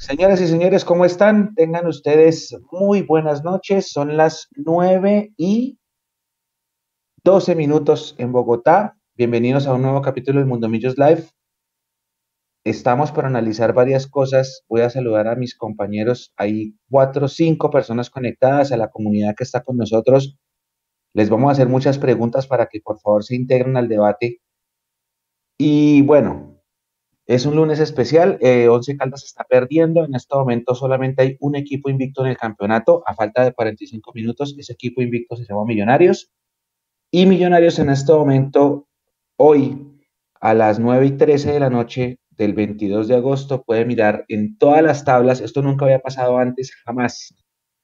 Señoras y señores, ¿cómo están? Tengan ustedes muy buenas noches. Son las 9 y 12 minutos en Bogotá. Bienvenidos a un nuevo capítulo de Mundo Millos Live. Estamos para analizar varias cosas. Voy a saludar a mis compañeros. Hay cuatro o cinco personas conectadas a la comunidad que está con nosotros. Les vamos a hacer muchas preguntas para que por favor se integren al debate. Y bueno, es un lunes especial. Eh, Once Caldas está perdiendo. En este momento solamente hay un equipo invicto en el campeonato. A falta de 45 minutos, ese equipo invicto se llama Millonarios. Y Millonarios en este momento, hoy, a las 9 y 13 de la noche, del 22 de agosto puede mirar en todas las tablas, esto nunca había pasado antes, jamás,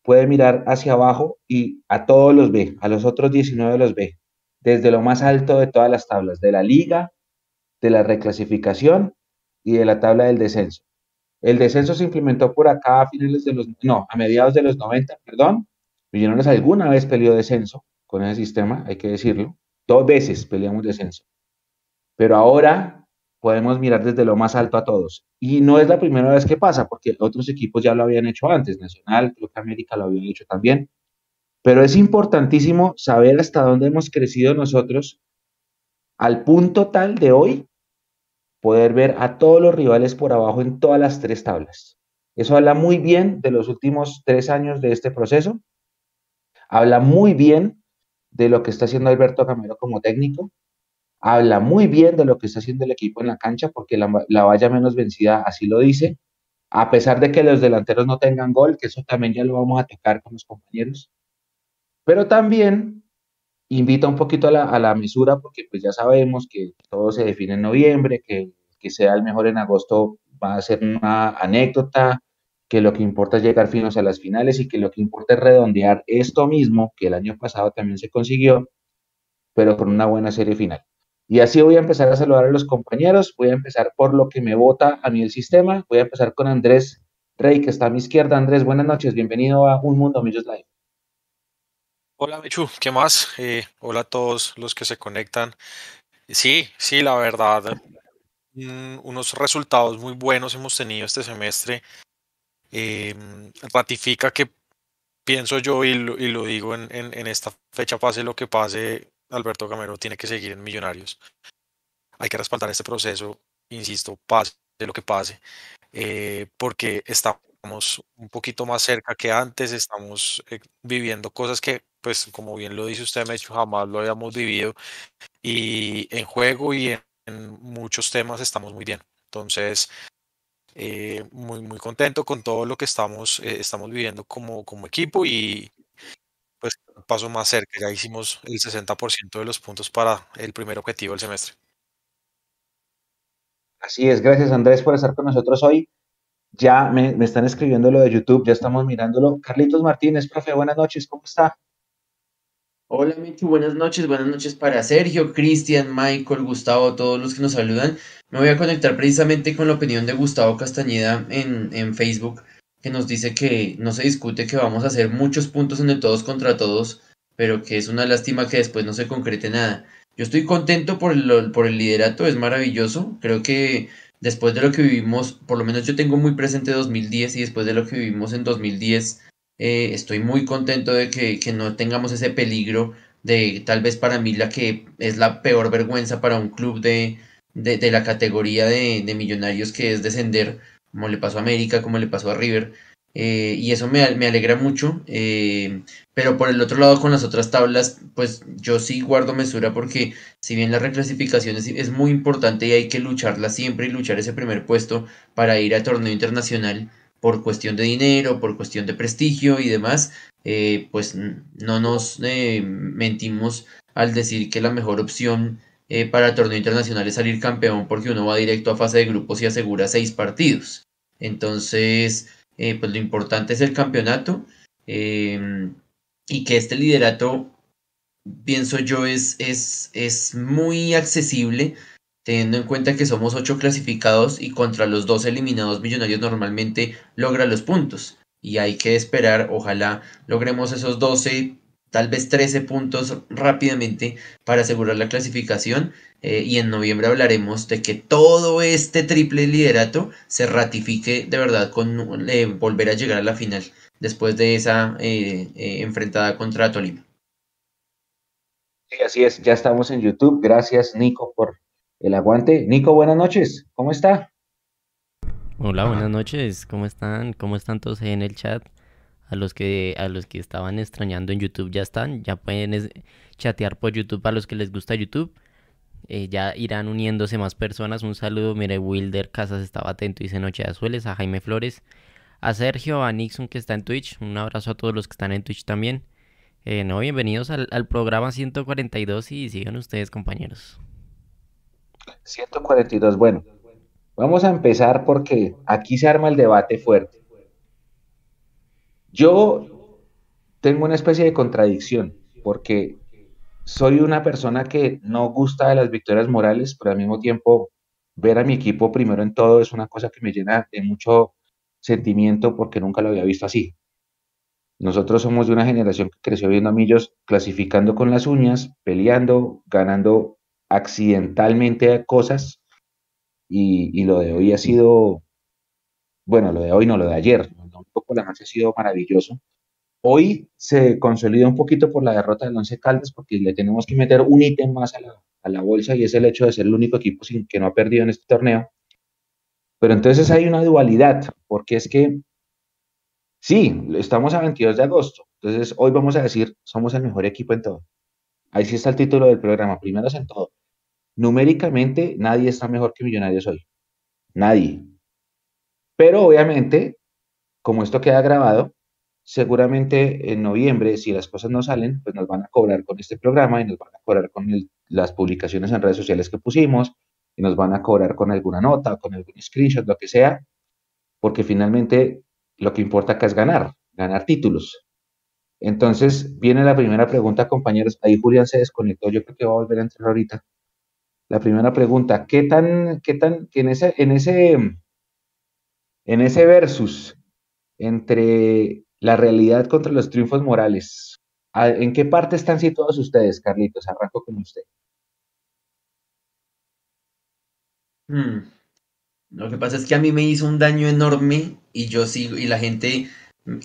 puede mirar hacia abajo y a todos los ve, a los otros 19 los ve, desde lo más alto de todas las tablas, de la liga, de la reclasificación y de la tabla del descenso. El descenso se implementó por acá a finales de los, no, a mediados de los 90, perdón. Millonarios alguna vez peleó descenso con ese sistema, hay que decirlo. Dos veces peleamos descenso. Pero ahora podemos mirar desde lo más alto a todos. Y no es la primera vez que pasa, porque otros equipos ya lo habían hecho antes, Nacional, creo que América lo habían hecho también. Pero es importantísimo saber hasta dónde hemos crecido nosotros al punto tal de hoy poder ver a todos los rivales por abajo en todas las tres tablas. Eso habla muy bien de los últimos tres años de este proceso. Habla muy bien de lo que está haciendo Alberto Camero como técnico habla muy bien de lo que está haciendo el equipo en la cancha, porque la, valla menos vencida así lo dice, a pesar de que los delanteros no tengan gol, que eso también ya lo vamos a tocar con los compañeros. Pero también invita un poquito a la, mesura, porque pues ya sabemos que todo se define en noviembre, que, que sea el mejor en agosto va a ser una anécdota, que lo que importa es llegar finos a las finales y que lo que importa es redondear esto mismo, que el año pasado también se consiguió, pero con una buena serie final. Y así voy a empezar a saludar a los compañeros. Voy a empezar por lo que me vota a mí el sistema. Voy a empezar con Andrés Rey, que está a mi izquierda. Andrés, buenas noches. Bienvenido a Un Mundo Millos Live. Hola, Michu. ¿Qué más? Eh, hola a todos los que se conectan. Sí, sí, la verdad. Mm, unos resultados muy buenos hemos tenido este semestre. Em, ratifica que pienso yo y lo, digo en, en esta fecha, pase lo que pase, Alberto Gamero tiene que seguir en Millonarios. Hay que respaldar este proceso, insisto, pase lo que pase, eh, porque estamos un poquito más cerca que antes, estamos eh, viviendo cosas que, pues, como bien lo dice usted, Mecho, jamás lo habíamos vivido, y en juego y en, muchos temas estamos muy bien. Entonces, eh, muy, muy contento con todo lo que estamos, estamos viviendo como, como equipo y, pues paso más cerca, ya hicimos el 60% de los puntos para el primer objetivo del semestre. Así es, gracias Andrés por estar con nosotros hoy. Ya me, están escribiendo lo de YouTube, ya estamos mirándolo. Carlitos Martínez, profe, buenas noches, ¿cómo está? Hola Michu, buenas noches, buenas noches para Sergio, Cristian, Michael, Gustavo, todos los que nos saludan. Me voy a conectar precisamente con la opinión de Gustavo Castañeda en, en Facebook que nos dice que no se discute que vamos a hacer muchos puntos en el todos contra todos, pero que es una lástima que después no se concrete nada. Yo estoy contento por el, por el liderato, es maravilloso. Creo que después de lo que vivimos, por lo menos yo tengo muy presente 2010 y después de lo que vivimos en 2010, eh, estoy muy contento de que, no tengamos ese peligro de tal vez para mí la que es la peor vergüenza para un club de, de, la categoría de, millonarios que es descender como le pasó a América, como le pasó a River. Eh, y eso me, alegra mucho. Eh, pero por el otro lado, con las otras tablas, pues yo sí guardo mesura porque si bien la reclasificación es, muy importante y hay que lucharla siempre y luchar ese primer puesto para ir a torneo internacional por cuestión de dinero, por cuestión de prestigio y demás, eh, pues no nos mentimos al decir que la mejor opción para el torneo internacional es salir campeón porque uno va directo a fase de grupos y asegura seis partidos. Entonces, eh, pues lo importante es el campeonato em, y que este liderato, pienso yo, es, es, es muy accesible teniendo en cuenta que somos ocho clasificados y contra los dos eliminados millonarios normalmente logra los puntos. Y hay que esperar, ojalá logremos esos 12 tal vez 13 puntos rápidamente para asegurar la clasificación eh, y en noviembre hablaremos de que todo este triple liderato se ratifique de verdad con eh, volver a llegar a la final después de esa eh, enfrentada contra Tolima. Sí, así es, ya estamos en YouTube. Gracias Nico por el aguante. Nico, buenas noches, ¿cómo está? Hola, buenas noches, ¿cómo están? ¿Cómo están todos en el chat? A los que a los que estaban extrañando en YouTube ya están, ya pueden chatear por YouTube a los que les gusta YouTube. Eh, ya irán uniéndose más personas. Un saludo, mire, Wilder Casas estaba atento, dice Noche de Azules, a Jaime Flores, a Sergio, a Nixon que está en Twitch. Un abrazo a todos los que están en Twitch también. Eh, no, bienvenidos al, al programa 142 y sigan ustedes, compañeros. 142, bueno, vamos a empezar porque aquí se arma el debate fuerte. Yo tengo una especie de contradicción, porque soy una persona que no gusta de las victorias morales, pero al mismo tiempo ver a mi equipo primero en todo es una cosa que me llena de mucho sentimiento porque nunca lo había visto así. Nosotros somos de una generación que creció viendo a Millos clasificando con las uñas, peleando, ganando accidentalmente cosas y, lo de hoy ha sido, bueno, lo de hoy no, lo de ayer, un poco la noche ha sido maravilloso. Hoy se consolida un poquito por la derrota del Once Caldas porque le tenemos que meter un ítem más a la, a la bolsa y es el hecho de ser el único equipo sin, que no ha perdido en este torneo. Pero entonces hay una dualidad, porque es que sí, estamos a 22 de agosto, entonces hoy vamos a decir, somos el mejor equipo en todo. Ahí sí está el título del programa, primeros en todo. Numéricamente, nadie está mejor que Millonarios hoy. Nadie. Pero obviamente, como esto queda grabado, seguramente en noviembre, si las cosas no salen, pues nos van a cobrar con este programa y nos van a cobrar con las publicaciones en redes sociales que pusimos y nos van a cobrar con alguna nota, con algún screenshot, lo que sea, porque finalmente lo que importa acá es ganar, ganar títulos. Entonces viene la primera pregunta, compañeros. Ahí Julián se desconectó, yo creo que va a volver a entrar ahorita la primera pregunta, ¿qué tan, qué tan, en ese, en ese, en ese versus entre la realidad contra los triunfos morales, ¿en qué parte están situados ustedes, Carlitos? Arranco con usted. Hmm. Lo que pasa es que a mí me hizo un daño enorme y yo sigo, y la gente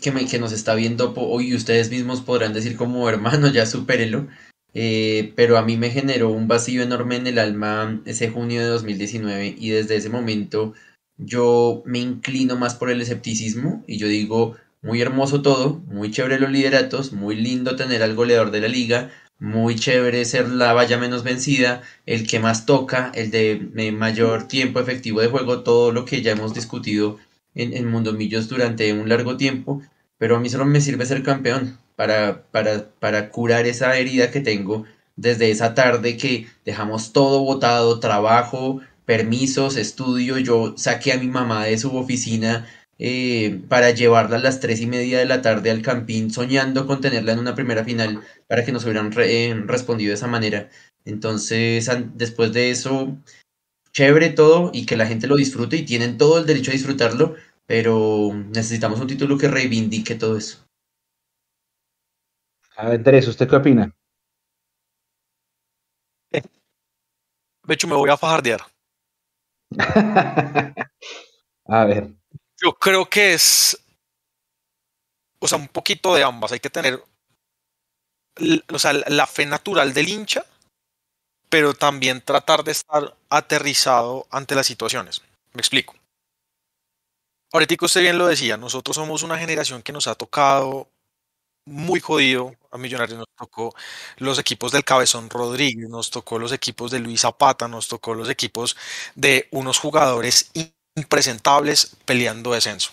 que, me, que nos está viendo hoy, ustedes mismos podrán decir como hermano, ya supérelo. Eh, pero a mí me generó un vacío enorme en el alma ese junio de 2019 y desde ese momento yo me inclino más por el escepticismo y yo digo, muy hermoso todo, muy chévere los lideratos, muy lindo tener al goleador de la liga, muy chévere ser la valla menos vencida, el que más toca, el de mayor tiempo efectivo de juego, todo lo que ya hemos discutido en, en Mundomillos durante un largo tiempo, pero a mí solo me sirve ser campeón para, curar esa herida que tengo desde esa tarde que dejamos todo botado, trabajo, permisos, estudio. Yo saqué a mi mamá de su oficina eh, para llevarla a las tres y media de la tarde al campín, soñando con tenerla en una primera final para que nos hubieran eh, respondido de esa manera. Entonces, después de eso, chévere todo y que la gente lo disfrute y tienen todo el derecho a disfrutarlo, pero necesitamos un título que reivindique todo eso. A ver, Andrés, ¿usted qué opina? De hecho, me voy a fajardear. a ver. Yo creo que es, o sea, un poquito de ambas. Hay que tener, o sea, la fe natural del hincha, pero también tratar de estar aterrizado ante las situaciones. Me explico. Ahorita usted bien lo decía, nosotros somos una generación que nos ha tocado muy jodido. A Millonarios nos tocó los equipos del Cabezón Rodríguez, nos tocó los equipos de Luis Zapata, nos tocó los equipos de unos jugadores impresentables peleando descenso.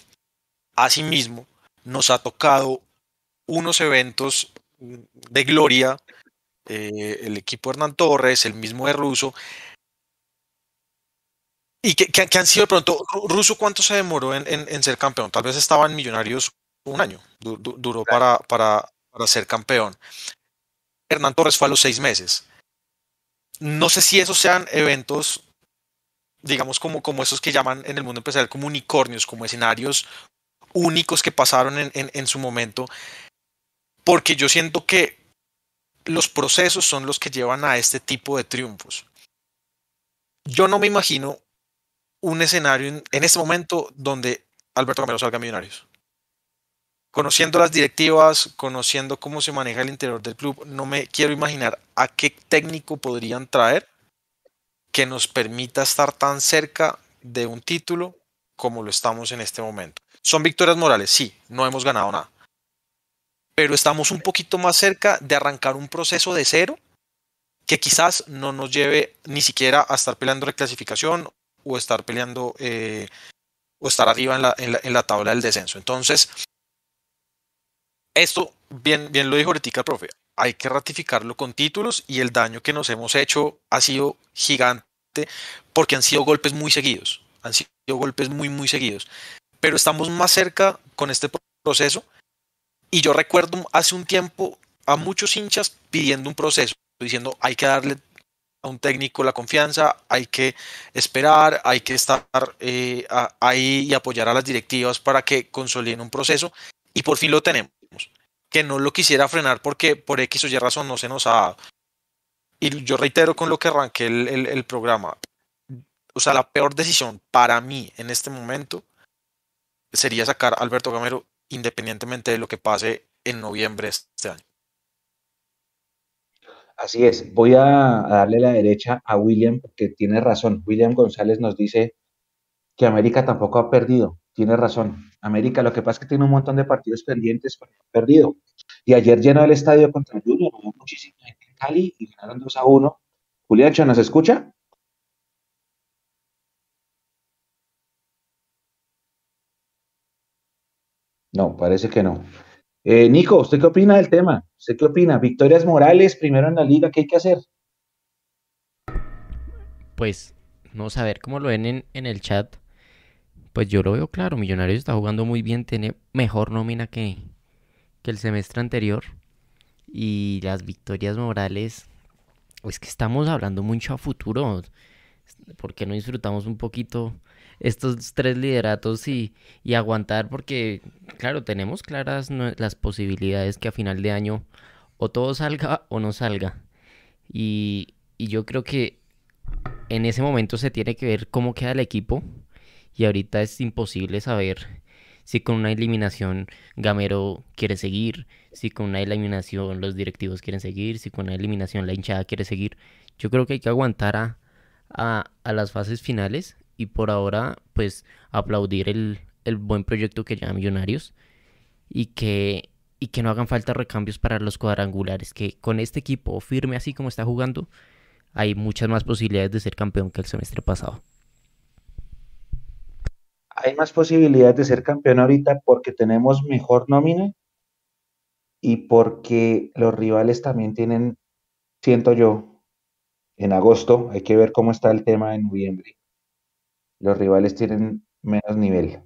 Asimismo, nos ha tocado unos eventos de gloria, eh, el equipo Hernán Torres, el mismo de Russo, y que, han sido de pronto, Russo cuánto se demoró en, en, ser campeón, tal vez estaban Millonarios un año, duró para, para, para ser campeón. Hernán Torres fue a los seis meses. No sé si esos sean eventos, digamos, como, como esos que llaman en el mundo empresarial como unicornios, como escenarios únicos que pasaron en, en, en su momento, porque yo siento que los procesos son los que llevan a este tipo de triunfos. Yo no me imagino un escenario en, en este momento donde Alberto Gamero salga a Millonarios. Conociendo las directivas, conociendo cómo se maneja el interior del club, no me quiero imaginar a qué técnico podrían traer que nos permita estar tan cerca de un título como lo estamos en este momento. Son victorias morales, sí, no hemos ganado nada. Pero estamos un poquito más cerca de arrancar un proceso de cero que quizás no nos lleve ni siquiera a estar peleando reclasificación o estar peleando eh, o estar arriba en la, en, la, en la, tabla del descenso. Entonces, esto, bien, bien lo dijo ahorita profe, hay que ratificarlo con títulos y el daño que nos hemos hecho ha sido gigante porque han sido golpes muy seguidos, han sido golpes muy, muy seguidos. Pero estamos más cerca con este proceso y yo recuerdo hace un tiempo a muchos hinchas pidiendo un proceso, diciendo hay que darle a un técnico la confianza, hay que esperar, hay que estar eh, ahí y apoyar a las directivas para que consoliden un proceso y por fin lo tenemos. Que no lo quisiera frenar porque por X o Y razón no se nos ha dado. Y yo reitero con lo que arranqué el, el, programa. O sea, la peor decisión para mí en este momento sería sacar Alberto Gamero independientemente de lo que pase en noviembre de este año. Así es, voy a darle la derecha a William porque tiene razón. William González nos dice que América tampoco ha perdido. Tiene razón. América lo que pasa es que tiene un montón de partidos pendientes, pero perdido. Y ayer llenó el estadio contra Junior, hubo muchísima gente en Cali y ganaron 2 a 1. Julián, ¿nos escucha? No, parece que no. Eh, Nico, ¿usted qué opina del tema? ¿Usted qué opina? Victorias Morales, primero en la liga, ¿qué hay que hacer? Pues, no saber cómo lo ven en, en, el chat. Pues yo lo veo claro, Millonarios está jugando muy bien, tiene mejor nómina que, que el semestre anterior. Y las victorias morales, es que estamos hablando mucho a futuro. ¿Por qué no disfrutamos un poquito estos tres lideratos y, y aguantar porque, claro, tenemos claras las posibilidades que a final de año o todo salga o no salga. Y, y yo creo que en ese momento se tiene que ver cómo queda el equipo y ahorita es imposible saber si con una eliminación Gamero quiere seguir, si con una eliminación los directivos quieren seguir, si con una eliminación la hinchada quiere seguir. Yo creo que hay que aguantar a, a, las fases finales y por ahora pues aplaudir el, el buen proyecto que lleva Millonarios y que, y que no hagan falta recambios para los cuadrangulares, que con este equipo firme así como está jugando hay muchas más posibilidades de ser campeón que el semestre pasado. Hay más posibilidades de ser campeón ahorita porque tenemos mejor nómina y porque los rivales también tienen, siento yo, en agosto, hay que ver cómo está el tema en noviembre los rivales tienen menos nivel.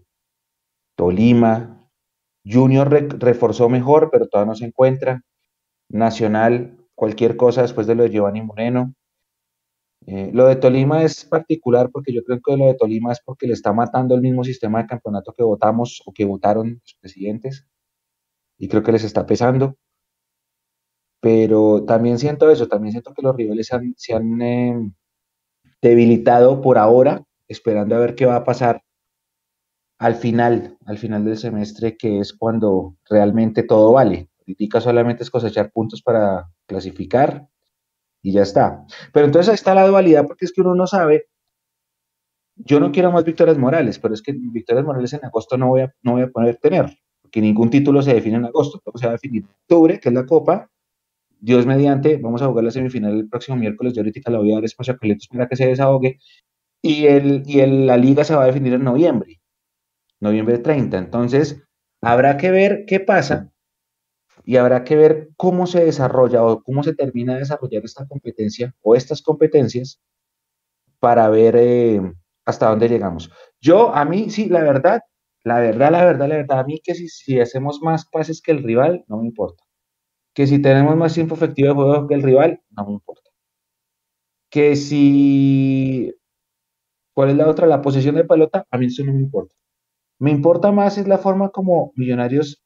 Tolima, Junior re reforzó mejor, pero todavía no se encuentra. Nacional, cualquier cosa después de lo de Giovanni Moreno. Eh, lo de Tolima es particular porque yo creo que lo de Tolima es porque le está matando el mismo sistema de campeonato que votamos o que votaron los presidentes y creo que les está pesando. Pero también siento eso, también siento que los rivales se han eh, debilitado por ahora esperando a ver qué va a pasar al final, al final del semestre, que es cuando realmente todo vale. Política solamente es cosechar puntos para clasificar y ya está. Pero entonces ahí está la dualidad, porque es que uno no sabe. Yo no quiero más victorias morales, pero es que victorias morales en agosto no voy a, no voy a poder tener, porque ningún título se define en agosto, se va a definir en octubre, que es la Copa. Dios mediante, vamos a jugar la semifinal el próximo miércoles. Yo ahorita la voy a dar espacio a Carlitos para que se desahogue y, el, y el, la liga se va a definir en noviembre, noviembre 30. Entonces, habrá que ver qué pasa y habrá que ver cómo se desarrolla o cómo se termina de desarrollar esta competencia o estas competencias para ver eh, hasta dónde llegamos. Yo, a mí, sí, la verdad, la verdad, la verdad, la verdad, a mí que si, si hacemos más pases que el rival, no me importa. Que si tenemos más tiempo efectivo de juego que el rival, no me importa. Que si ¿Cuál es la otra? La posesión de pelota, a mí eso no me importa. Me importa más es la forma como Millonarios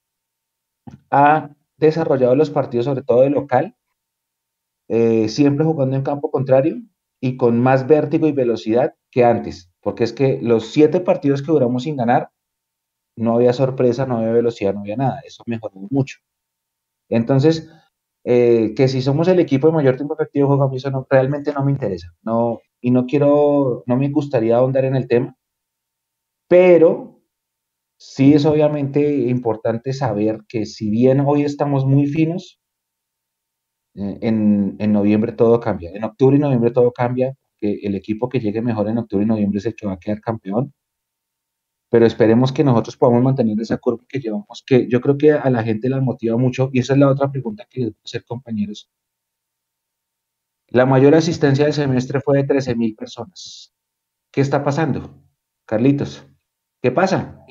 ha desarrollado los partidos, sobre todo de local, eh, siempre jugando en campo contrario y con más vértigo y velocidad que antes, porque es que los siete partidos que duramos sin ganar, no había sorpresa, no había velocidad, no había nada, eso mejoró mucho. Entonces, eh, que si somos el equipo de mayor tiempo efectivo juego, a mí eso no, realmente no me interesa, no, y no quiero, no me gustaría ahondar en el tema, pero sí es obviamente importante saber que si bien hoy estamos muy finos, eh, en, en, noviembre todo cambia. En octubre y noviembre todo cambia, que el equipo que llegue mejor en octubre y noviembre es el que va a quedar campeón. Pero esperemos que nosotros podamos mantener esa curva que llevamos, que yo creo que a la gente la motiva mucho. Y esa es la otra pregunta que les voy a hacer, compañeros. La mayor asistencia del semestre fue de 13 mil personas. ¿Qué está pasando? Carlitos, ¿qué pasa?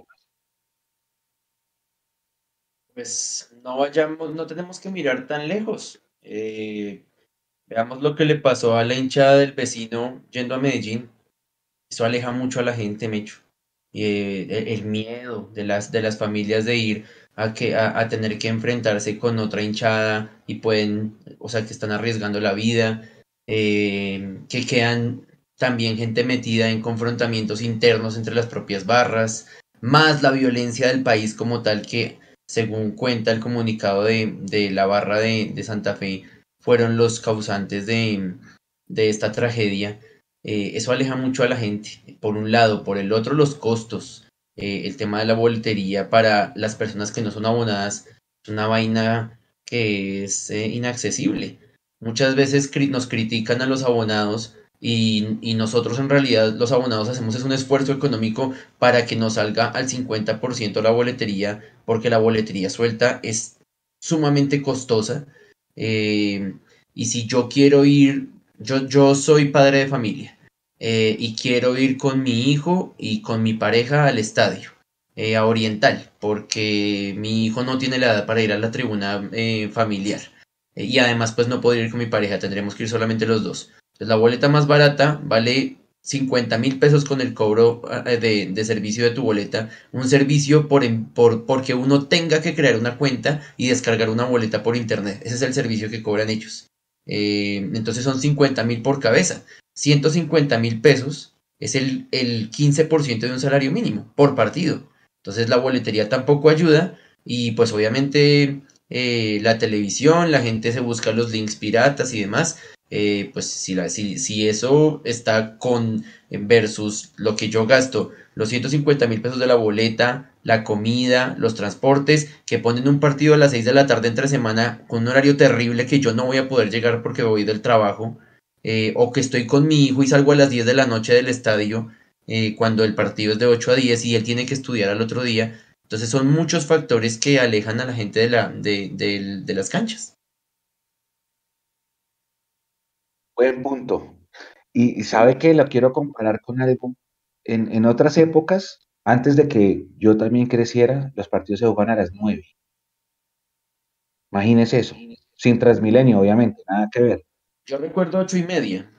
Pues no vayamos, no tenemos que mirar tan lejos. Eh, veamos lo que le pasó a la hinchada del vecino yendo a Medellín. Eso aleja mucho a la gente, Mecho. Eh, el, miedo de las, de las familias de ir a, que, a, tener que enfrentarse con otra hinchada y pueden, o sea, que están arriesgando la vida, eh, que quedan también gente metida en confrontamientos internos entre las propias barras, más la violencia del país como tal que según cuenta el comunicado de, la barra de, Santa Fe, fueron los causantes de, esta tragedia. Eh, eso aleja mucho a la gente, por un lado, por el otro los costos, eh, el tema de la boletería para las personas que no son abonadas, es una vaina que es eh, inaccesible. Muchas veces nos critican a los abonados y, nosotros en realidad los abonados hacemos es un esfuerzo económico para que nos salga al 50% la boletería, porque la boletería suelta es sumamente costosa. Eh, y si yo quiero ir, yo, yo soy padre de familia eh, y quiero ir con mi hijo y con mi pareja al estadio. Eh, a Oriental, porque mi hijo no tiene la edad para ir a la tribuna familiar. y además, pues no puedo ir con mi pareja, tendremos que ir solamente los dos. Entonces, la boleta más barata vale 50 mil pesos con el cobro eh, de, servicio de tu boleta. Un servicio por, por, porque uno tenga que crear una cuenta y descargar una boleta por internet. Ese es el servicio que cobran ellos. Eh, entonces son 50 mil por cabeza. 150 mil pesos es el, el 15% de un salario mínimo por partido. Entonces la boletería tampoco ayuda y pues obviamente eh, la televisión, la gente se busca los links piratas y demás. Eh, pues si, la, si, si, eso está con versus lo que yo gasto, los 150 mil pesos de la boleta, la comida, los transportes, que ponen un partido a las 6 de la tarde entre semana con un horario terrible que yo no voy a poder llegar porque voy del trabajo, eh, o que estoy con mi hijo y salgo a las 10 de la noche del estadio eh, cuando el partido es de 8 a 10 y él tiene que estudiar al otro día. Entonces son muchos factores que alejan a la gente de, la, de, de las canchas. Buen punto. Y, sabe que lo quiero comparar con algo. En, en, otras épocas, antes de que yo también creciera, los partidos se jugaban a las nueve. Imagínese eso. Sin Transmilenio, obviamente, nada que ver. Yo recuerdo ocho y media.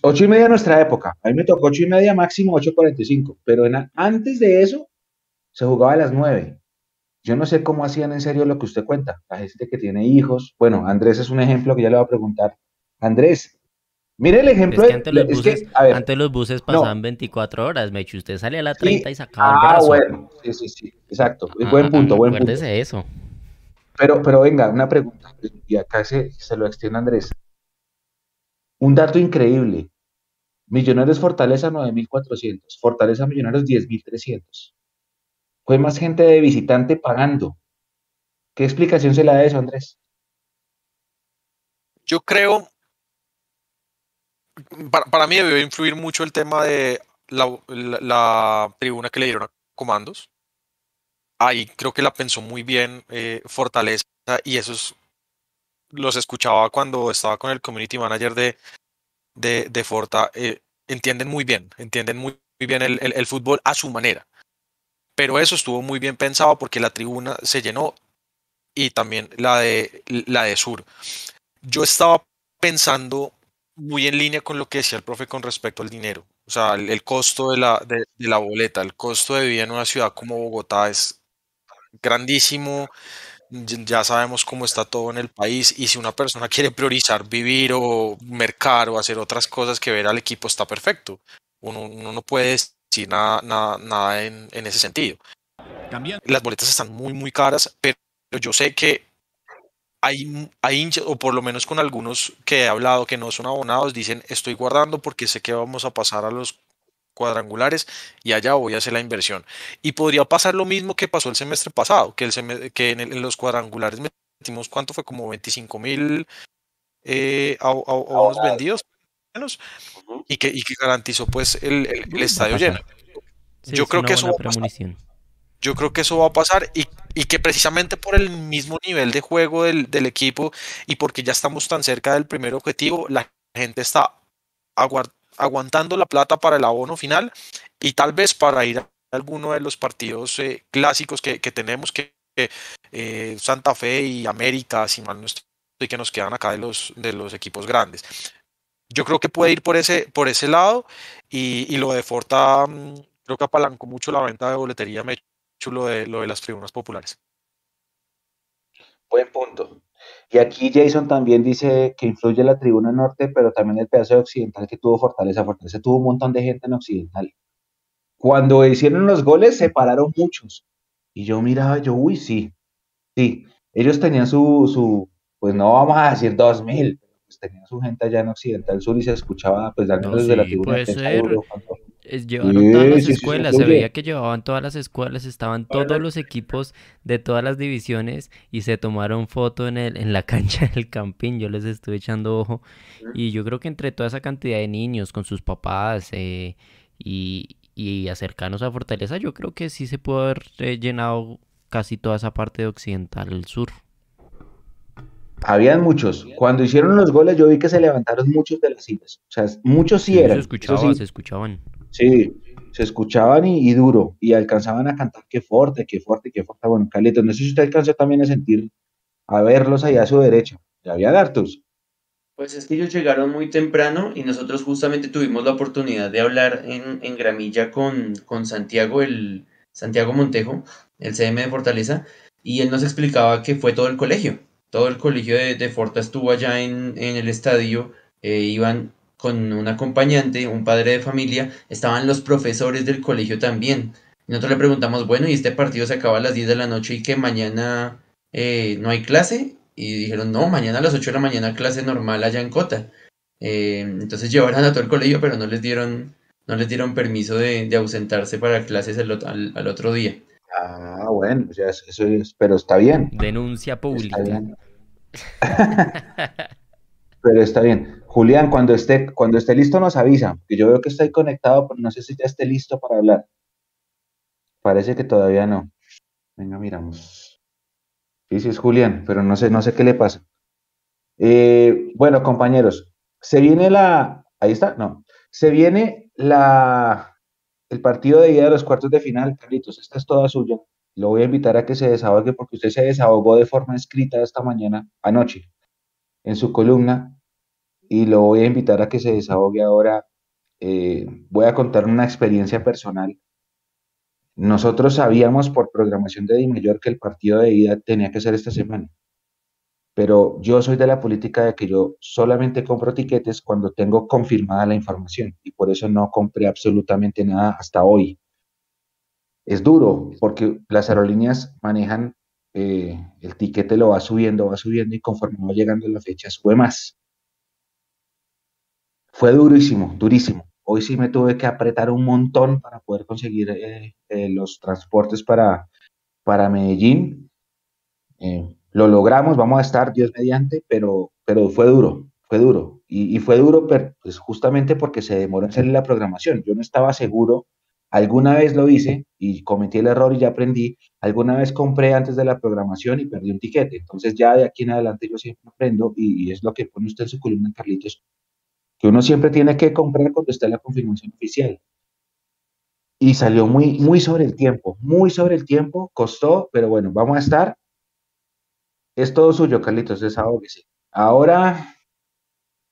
Ocho y media nuestra época. A mí me tocó ocho y media, máximo ocho cuarenta y cinco. Pero antes de eso, se jugaba a las nueve. Yo no sé cómo hacían en serio lo que usted cuenta. La gente que tiene hijos. Bueno, Andrés es un ejemplo que ya le voy a preguntar Andrés, mire el ejemplo. Es que antes, los, buses, antes los buses pasaban 24 horas, Mechu. Usted salía a la 30 y sacaba el ah, brazo. Ah, bueno, sí, sí, sí, exacto. buen punto, buen punto. eso. Pero, pero venga, una pregunta, y acá se, se lo extiende Andrés. Un dato increíble. Millonarios Fortaleza 9.400, Fortaleza Millonarios 10.300. Fue más gente de visitante pagando. ¿Qué explicación se le da a eso, Andrés? Yo creo para, mí debió influir mucho el tema de la, tribuna que le dieron a comandos. Ahí creo que la pensó muy bien eh, Fortaleza y esos los escuchaba cuando estaba con el community manager de, de, Forta. Eh, entienden muy bien, entienden muy, bien el, el, fútbol a su manera. Pero eso estuvo muy bien pensado porque la tribuna se llenó y también la de, la de Sur. Yo estaba pensando muy en línea con lo que decía el profe con respecto al dinero. O sea, el, costo de la, de, la boleta, el costo de vida en una ciudad como Bogotá es grandísimo. ya sabemos cómo está todo en el país y si una persona quiere priorizar vivir o mercar o hacer otras cosas que ver al equipo está perfecto. Uno, no puede decir nada, nada, en, ese sentido. Las boletas están muy, muy caras, pero yo sé que hay, hay hinchas, o por lo menos con algunos que he hablado que no son abonados, dicen estoy guardando porque sé que vamos a pasar a los cuadrangulares y allá voy a hacer la inversión. Y podría pasar lo mismo que pasó el semestre pasado, que, el que en, los cuadrangulares metimos, ¿cuánto fue? Como 25 mil eh, a, a, vendidos, menos, y, que, y que garantizó pues el, estadio lleno. yo creo que eso va a pasar. Yo creo que eso va a pasar y, y, que precisamente por el mismo nivel de juego del, del equipo y porque ya estamos tan cerca del primer objetivo, la gente está aguantando la plata para el abono final y tal vez para ir a alguno de los partidos eh, clásicos que, tenemos, que eh, Santa Fe y América, si mal no estoy, que nos quedan acá de los, de los equipos grandes. Yo creo que puede ir por ese, por ese lado y, lo de Forta mm, creo que apalancó mucho la venta de boletería, chulo de, lo de las tribunas populares. Buen punto. Y aquí Jason también dice que influye la tribuna norte, pero también el pedazo de occidental que tuvo Fortaleza. Fortaleza tuvo un montón de gente en occidental. Cuando hicieron los goles, se pararon muchos. Y yo miraba, yo, uy, sí, sí. Ellos tenían su, su pues no vamos a decir dos mil, pues tenían su gente allá en occidental sur y se escuchaba, pues al menos desde la tribuna. Puede ser. Llevaron todas las escuelas, se veía que llevaban todas las escuelas, estaban todos los equipos de todas las divisiones y se tomaron foto en, el, en la cancha del campín, yo les estuve echando ojo y yo creo que entre toda esa cantidad de niños con sus papás eh, y, y acercarnos a Fortaleza, yo creo que sí se puede haber eh, llenado casi toda esa parte de occidental, el sur. Habían muchos. Cuando hicieron los goles, yo vi que se levantaron muchos de las sillas. O sea, muchos sí, eran. Se escuchaban, se escuchaban. Sí, se escuchaban y, duro, y alcanzaban a cantar qué fuerte, qué fuerte, qué fuerte. Bueno, Carlitos, no sé si usted alcanzó también a sentir, a verlos allá a su derecha. Ya había hartos. Pues es que ellos llegaron muy temprano y nosotros justamente tuvimos la oportunidad de hablar en, en Gramilla con, con Santiago, el Santiago Montejo, el CM de Fortaleza, y él nos explicaba que fue todo el colegio. Todo el colegio de, de Forta estuvo allá en, en el estadio, eh, iban con un acompañante, un padre de familia, estaban los profesores del colegio también. Y nosotros le preguntamos, bueno, y este partido se acaba a las 10 de la noche y que mañana eh, no hay clase. Y dijeron, no, mañana a las 8 de la mañana clase normal allá en Cota. Eh, entonces llevaron a todo el colegio, pero no les dieron, no les dieron permiso de, ausentarse para clases al, al, otro día. Ah, bueno, ya eso es, pero está bien. Denuncia pública. pero está bien. Julián, cuando esté, cuando esté listo nos avisa, que yo veo que está conectado, pero no sé si ya esté listo para hablar. Parece que todavía no. Venga, miramos. Sí, sí es Julián, pero no sé, no sé qué le pasa. Eh, bueno, compañeros, se viene la, ahí está, no, se viene la, el partido de ida de los cuartos de final, Carlitos, esta es toda suya. Lo voy a invitar a que se desahogue porque usted se desahogó de forma escrita esta mañana, anoche, en su columna, y lo voy a invitar a que se desahogue ahora. Eh, voy a contar una experiencia personal. Nosotros sabíamos por programación de Di Mayor que el partido de ida tenía que ser esta semana, pero yo soy de la política de que yo solamente compro tiquetes cuando tengo confirmada la información y por eso no compré absolutamente nada hasta hoy. Es duro porque las aerolíneas manejan eh, el tiquete lo va subiendo, va subiendo y conforme va llegando la fecha sube más. Fue durísimo, durísimo. Hoy sí me tuve que apretar un montón para poder conseguir eh, eh, los transportes para, para Medellín. Eh, lo logramos, vamos a estar Dios mediante, pero, pero fue duro, fue duro. Y, fue duro pues justamente porque se demoró en salir la programación. Yo no estaba seguro, alguna vez lo hice y cometí el error y ya aprendí, alguna vez compré antes de la programación y perdí un tiquete. Entonces ya de aquí en adelante yo siempre aprendo y, y es lo que pone usted en su columna, Carlitos, que uno siempre tiene que comprar cuando está la confirmación oficial. Y salió muy, muy sobre el tiempo, muy sobre el tiempo, costó, pero bueno, vamos a estar. Es todo suyo, Carlitos, desahógese. Ahora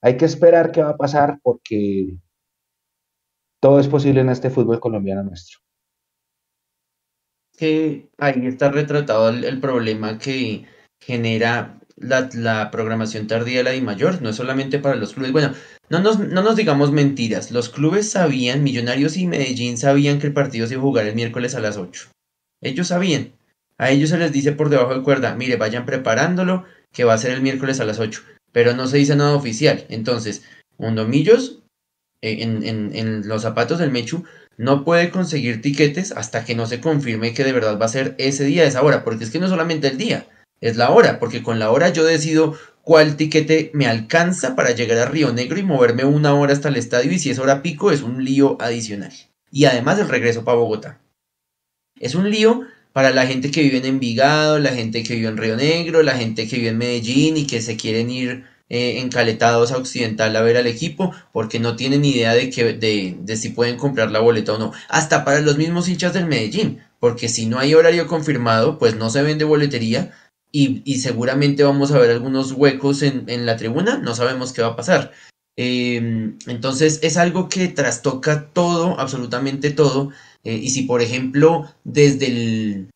hay que esperar qué va a pasar porque todo es posible en este fútbol colombiano nuestro. que ahí está retratado el, problema que genera la, programación tardía de la Di Mayor, no es solamente para los clubes. Bueno, no nos, no nos digamos mentiras, los clubes sabían, Millonarios y Medellín sabían que el partido se iba a jugar el miércoles a las 8. Ellos sabían. A ellos se les dice por debajo de cuerda, mire, vayan preparándolo, que va a ser el miércoles a las 8. Pero no se dice nada oficial. Entonces, Mundomillos, eh, en, en, en los zapatos del Mechu, no puede conseguir tiquetes hasta que no se confirme que de verdad va a ser ese día, esa hora, porque es que no solamente el día, es la hora, porque con la hora yo decido cuál tiquete me alcanza para llegar a Río Negro y moverme una hora hasta el estadio y si es hora pico es un lío adicional. Y además el regreso para Bogotá. Es un lío para la gente que vive en Envigado, la gente que vive en Río Negro, la gente que vive en Medellín y que se quieren ir eh, encaletados a Occidental a ver al equipo porque no tienen idea de, que, de, de si pueden comprar la boleta o no. Hasta para los mismos hinchas del Medellín, porque si no hay horario confirmado, pues no se vende boletería y, seguramente vamos a ver algunos huecos en, en, la tribuna, no sabemos qué va a pasar. Eh, entonces es algo que trastoca todo, absolutamente todo. Eh, y si por ejemplo desde el,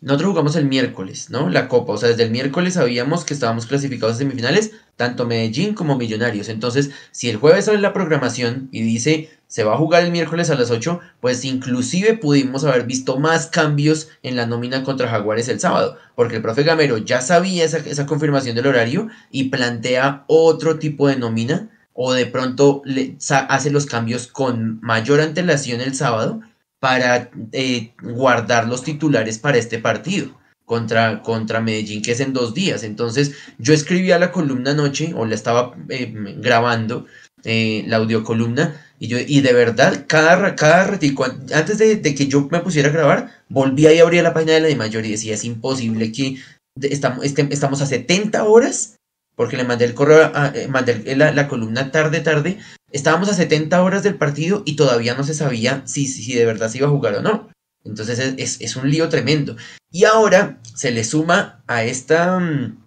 nosotros jugamos el miércoles, ¿no? La Copa, o sea, desde el miércoles sabíamos que estábamos clasificados a semifinales, tanto Medellín como Millonarios. Entonces, si el jueves sale la programación y dice se va a jugar el miércoles a las 8, pues inclusive pudimos haber visto más cambios en la nómina contra Jaguares el sábado, porque el profe Gamero ya sabía esa, esa confirmación del horario y plantea otro tipo de nómina o de pronto le, hace los cambios con mayor antelación el sábado para eh, guardar los titulares para este partido contra, contra Medellín, que es en dos días. Entonces, yo escribía la columna anoche, o la estaba eh, grabando, eh, la audiocolumna, y yo, y de verdad, cada, cada antes de, que yo me pusiera a grabar, volvía y abría la página de la de mayor y decía, es imposible que estamos, estamos a 70 horas porque le mandé el correo, eh, mandé la, columna tarde, tarde. Estábamos a 70 horas del partido y todavía no se sabía si, si, de verdad se iba a jugar o no. Entonces es, es, un lío tremendo. Y ahora se le suma a esta mm,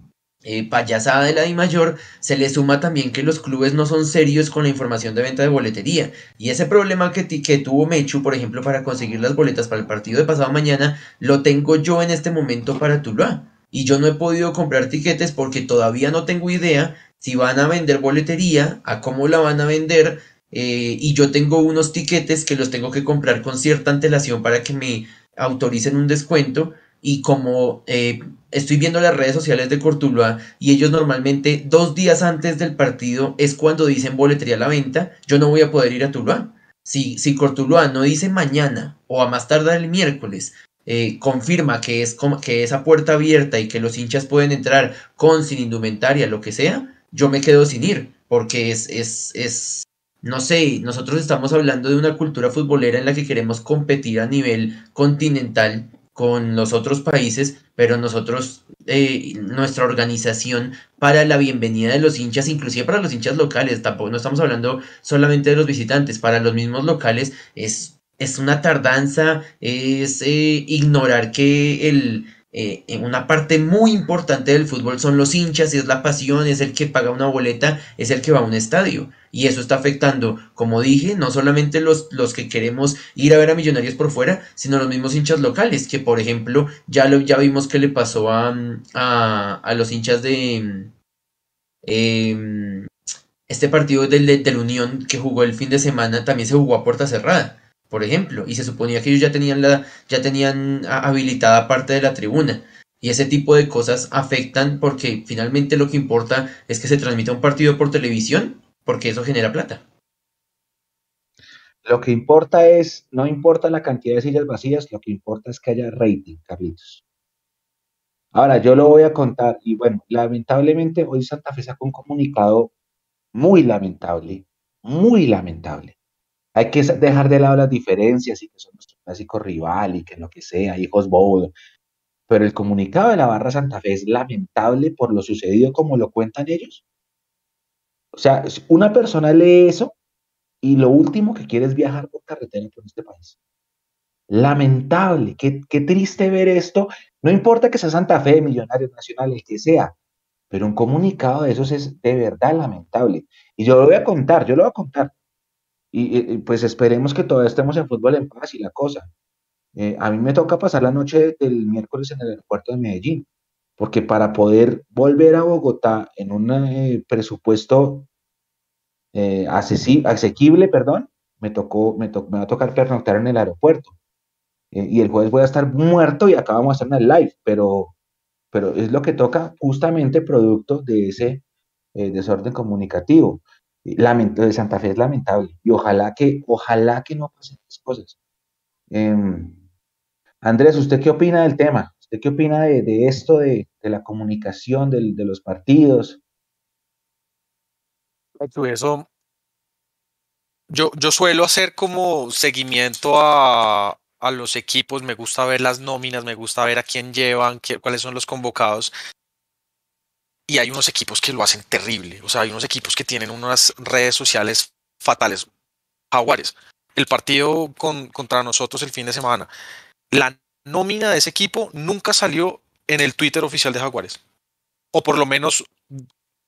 eh, payasada de la Di Mayor, se le suma también que los clubes no son serios con la información de venta de boletería. Y ese problema que, que tuvo Mechu, por ejemplo, para conseguir las boletas para el partido de pasado mañana, lo tengo yo en este momento para Tuluá y yo no he podido comprar tiquetes porque todavía no tengo idea si van a vender boletería, a cómo la van a vender, eh, y yo tengo unos tiquetes que los tengo que comprar con cierta antelación para que me autoricen un descuento. Y como eh, estoy viendo las redes sociales de Cortuluá y ellos normalmente dos días antes del partido es cuando dicen boletería a la venta, yo no voy a poder ir a Tuluá. Si, si Cortuluá no dice mañana o a más tardar el miércoles, eh, confirma que es que esa puerta abierta y que los hinchas pueden entrar con, sin indumentaria, lo que sea, yo me quedo sin ir, porque es, es, es, no sé, nosotros estamos hablando de una cultura futbolera en la que queremos competir a nivel continental con los otros países, pero nosotros, eh, nuestra organización para la bienvenida de los hinchas, inclusive para los hinchas locales, tampoco no estamos hablando solamente de los visitantes, para los mismos locales es es una tardanza, es eh, ignorar que el, eh, una parte muy importante del fútbol son los hinchas, es la pasión, es el que paga una boleta, es el que va a un estadio. Y eso está afectando, como dije, no solamente los, los que queremos ir a ver a Millonarios por fuera, sino los mismos hinchas locales, que por ejemplo ya, lo, ya vimos que le pasó a, a, los hinchas de... Em, este partido del, del Unión que jugó el fin de semana también se jugó a puerta cerrada por ejemplo, y se suponía que ellos ya tenían, la, ya tenían habilitada parte de la tribuna. Y ese tipo de cosas afectan porque finalmente lo que importa es que se transmita un partido por televisión, porque eso genera plata. Lo que importa es, no importa la cantidad de sillas vacías, lo que importa es que haya rating, Carlitos. Ahora, yo lo voy a contar, y bueno, lamentablemente hoy Santa Fe sacó un comunicado muy lamentable, muy lamentable. Hay que dejar de lado las diferencias y que son nuestro clásico rival y que lo que sea, hijos bobos. Pero el comunicado de la Barra Santa Fe es lamentable por lo sucedido como lo cuentan ellos. O sea, una persona lee eso y lo último que quiere es viajar por carretera por este país. Lamentable, qué, triste ver esto. No importa que sea Santa Fe, Millonarios Nacional, el que sea, pero un comunicado de esos es de verdad lamentable. Y yo lo voy a contar, yo lo voy a contar. Y, pues esperemos que todavía estemos en fútbol en paz y la cosa. Eh, a mí me toca pasar la noche del miércoles en el aeropuerto de Medellín, porque para poder volver a Bogotá en un eh, presupuesto eh, asequible, perdón, me tocó, me, va a tocar pernoctar en el aeropuerto. y el jueves voy a estar muerto y acabamos de hacer el live, pero, pero es lo que toca justamente producto de ese desorden comunicativo. Lamento de Santa Fe es lamentable y ojalá que, ojalá que no pasen estas cosas. Em, Andrés, ¿usted qué opina del tema? ¿Usted qué opina de, esto, de, la comunicación de los partidos? Eso, yo, yo suelo hacer como seguimiento a, los equipos, me gusta ver las nóminas, me gusta ver a quién llevan, cuáles son los convocados. Y hay unos equipos que lo hacen terrible, o sea, hay unos equipos que tienen unas redes sociales fatales. Jaguares, el partido con, contra nosotros el fin de semana, la nómina de ese equipo nunca salió en el Twitter oficial de Jaguares. O por lo menos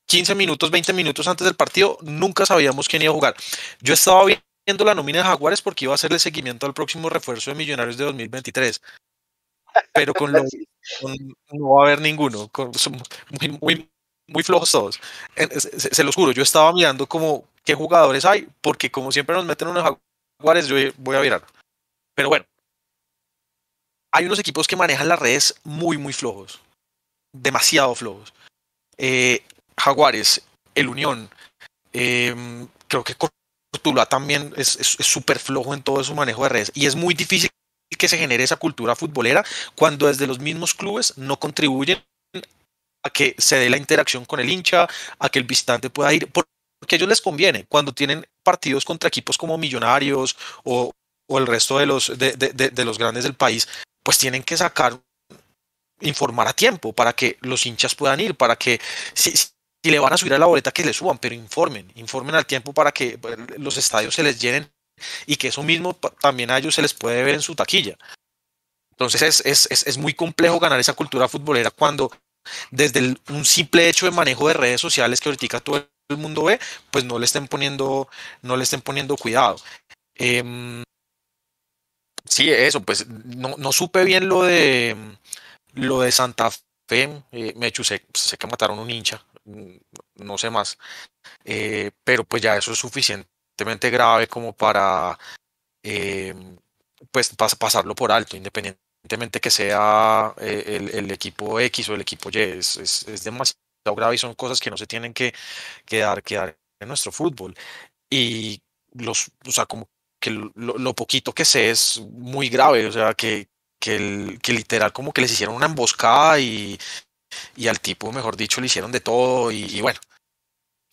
15 minutos, 20 minutos antes del partido, nunca sabíamos quién iba a jugar. Yo estaba viendo la nómina de Jaguares porque iba a hacerle seguimiento al próximo refuerzo de Millonarios de 2023. Pero con lo no va a haber ninguno. son muy, muy, muy flojos todos. Se, los juro, yo estaba mirando como qué jugadores hay, porque como siempre nos meten unos Jaguares, yo voy a mirar. Pero bueno, hay unos equipos que manejan las redes muy, muy flojos. Demasiado flojos. Eh, Jaguares, el Unión, em, creo que Cortula también es súper flojo en todo su manejo de redes. Y es muy difícil que se genere esa cultura futbolera cuando desde los mismos clubes no contribuyen a que se dé la interacción con el hincha, a que el visitante pueda ir, porque a ellos les conviene cuando tienen partidos contra equipos como Millonarios o, el resto de los, de, los grandes del país, pues tienen que sacar, informar a tiempo para que los hinchas puedan ir, para que si, le van a subir a la boleta que le suban, pero informen, informen al tiempo para que pues, los estadios se les llenen y que eso mismo también a ellos se les puede ver en su taquilla. Entonces es, es, es muy complejo ganar esa cultura futbolera cuando desde un simple hecho de manejo de redes sociales que ahorita todo el mundo ve, pues no le estén poniendo, no le estén poniendo cuidado. Em, Sí, eso, pues no, no supe bien lo de lo de Santa Fe. Eh, me sé, sé, que mataron un hincha, mm, no sé más. Eh, pero pues ya eso es suficientemente grave como para eh, pues pasarlo por alto, independientemente que sea el, el, equipo X o el equipo Y. Es, es, demasiado grave y son cosas que no se tienen que quedar, quedar en nuestro fútbol. Y los, o sea, como que lo, poquito que sé es muy grave, o sea, que, que, el, literal como que les hicieron una emboscada y, y al tipo, mejor dicho, le hicieron de todo y, bueno,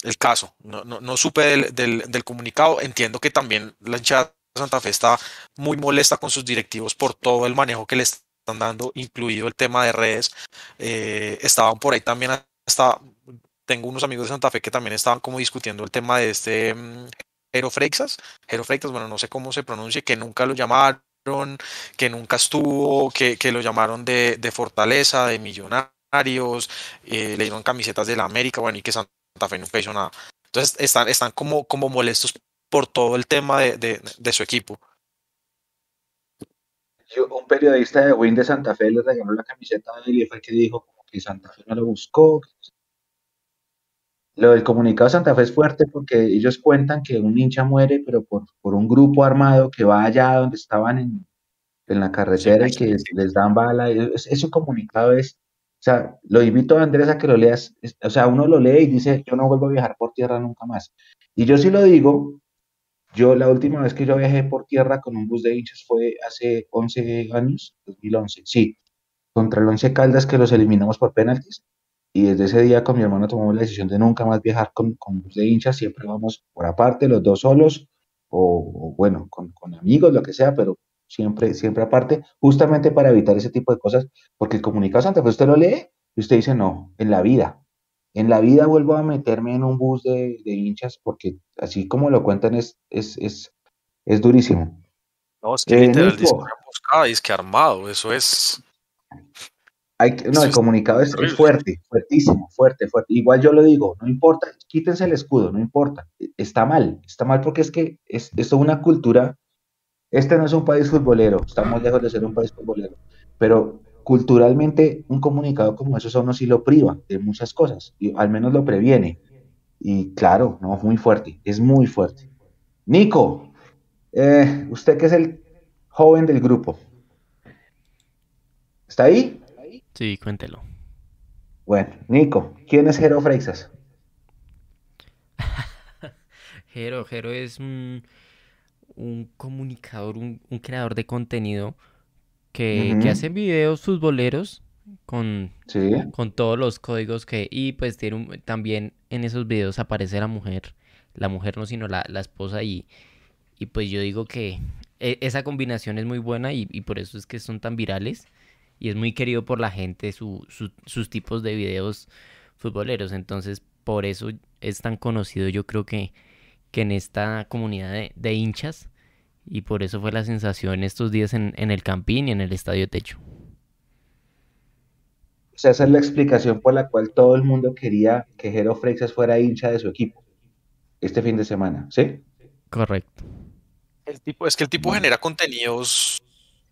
el caso, no, no, no supe del, del, comunicado, entiendo que también la hinchada de Santa Fe está muy molesta con sus directivos por todo el manejo que le están dando, incluido el tema de redes, eh, estaban por ahí también, hasta, tengo unos amigos de Santa Fe que también estaban como discutiendo el tema de este Jero Freixas, bueno, no sé cómo se pronuncia, que nunca lo llamaron, que nunca estuvo, que, que lo llamaron de, de, Fortaleza, de Millonarios, eh, le dieron camisetas de la América, bueno, y que Santa Fe nunca hizo nada. Entonces están, están como, como molestos por todo el tema de, de, de su equipo. un periodista de Win de Santa Fe le regaló la camiseta a él y fue que dijo que Santa Fe no lo buscó, lo del comunicado de Santa Fe es fuerte porque ellos cuentan que un hincha muere, pero por, por un grupo armado que va allá donde estaban en, en la carretera y que les dan bala. Ese comunicado es, o sea, lo invito a Andrés a que lo leas. o sea, uno lo lee y dice, yo no vuelvo a viajar por tierra nunca más. Y yo sí lo digo, yo la última vez que yo viajé por tierra con un bus de hinchas fue hace 11 años, 2011, sí, contra el Once Caldas que los eliminamos por penaltis. Y desde ese día con mi hermano tomamos la decisión de nunca más viajar con, con bus de hinchas, siempre vamos por aparte, los dos solos, o, bueno, con, con, amigos, lo que sea, pero siempre, siempre aparte, justamente para evitar ese tipo de cosas, porque el comunicado Santa Fe usted lo lee y usted dice, no, en la vida, en la vida vuelvo a meterme en un bus de, de hinchas, porque así como lo cuentan es, es, es, es durísimo. No, es que eh, literal dice es que armado, eso es no, el comunicado es, fuerte, fuertísimo, fuerte, fuerte. Igual yo lo digo, no importa, quítense el escudo, no importa. Está mal, está mal porque es que es, es una cultura Este no es un país futbolero, estamos lejos de ser un país futbolero, pero culturalmente un comunicado como eso a uno sí lo priva de muchas cosas, y al menos lo previene. Y claro, no, muy fuerte, es muy fuerte. Nico, eh, usted que es el joven del grupo, ¿está ahí? Sí, cuéntelo. Bueno, Nico, ¿quién es Jero Freixas? Jero, Jero es un, un comunicador, un, un creador de contenido que, que hace videos futboleros con, Sí, con todos los códigos que... Y pues tiene un- también en esos videos aparece la mujer, la mujer no, sino la, la esposa y, y pues yo digo que e- esa combinación es muy buena y, y por eso es que son tan virales y es muy querido por la gente su, su- sus tipos de videos futboleros. Entonces por eso es tan conocido yo creo que, que en esta comunidad de, de hinchas y por eso fue la sensación estos días en, en el Campín y en el Estadio Techo. o sea, esa es la explicación por la cual todo el mundo quería que Jero Freixas fuera hincha de su equipo este fin de semana, ¿sí? Correcto. El tipo, es que el tipo Bueno, genera contenidos,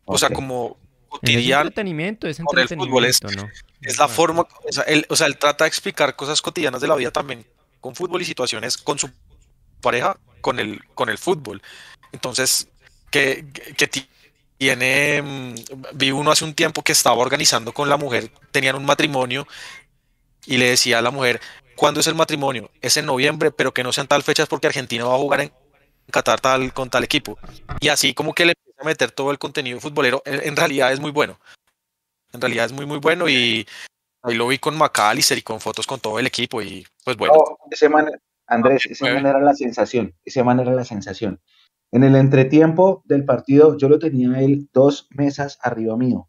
o sea, como Es cotidiano entretenimiento, es con el fútbol, es, entretenimiento, ¿no? es la forma, o sea, él, o sea, él trata de explicar cosas cotidianas de la vida también, con fútbol y situaciones con su pareja, con el, con el fútbol. Entonces, que, que que ti- tiene, mm, vi uno hace un tiempo que estaba organizando con la mujer, tenían un matrimonio y le decía a la mujer, ¿cuándo es el matrimonio? Es en noviembre, pero que no sean tal fechas porque Argentina va a jugar en Qatar tal, con tal equipo. Y así como que le empieza a meter todo el contenido futbolero, en, en realidad es muy bueno. En realidad es muy, muy bueno y ahí lo vi con McAllister y con fotos con todo el equipo y pues bueno, No, ese man, Andrés, ese man era la sensación, ese man era la sensación. En el entretiempo del partido, yo lo tenía él dos mesas arriba mío.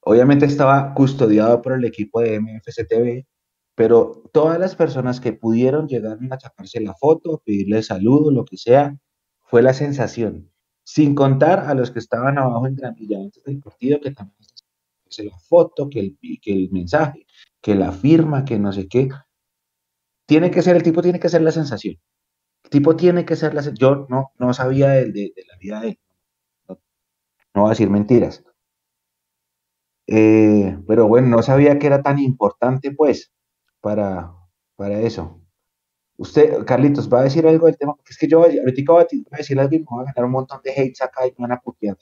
Obviamente estaba custodiado por el equipo de MFC TV, pero todas las personas que pudieron llegar a sacarse la foto, pedirle saludo, lo que sea, fue la sensación. Sin contar a los que estaban abajo en gramilla antes del partido, que también se la foto, que el, que el mensaje, que la firma, que no sé qué. Tiene que ser, el tipo tiene que ser la sensación. El tipo tiene que ser la sen- Yo no, no sabía de, de- de la vida de él, no, no voy a decir mentiras. Eh, pero bueno, no sabía que era tan importante, pues, para, para eso. Usted, Carlitos, ¿va a decir algo del tema? Porque es que yo ahorita voy a decir algo y me voy a ganar un montón de hates acá y me van a putear.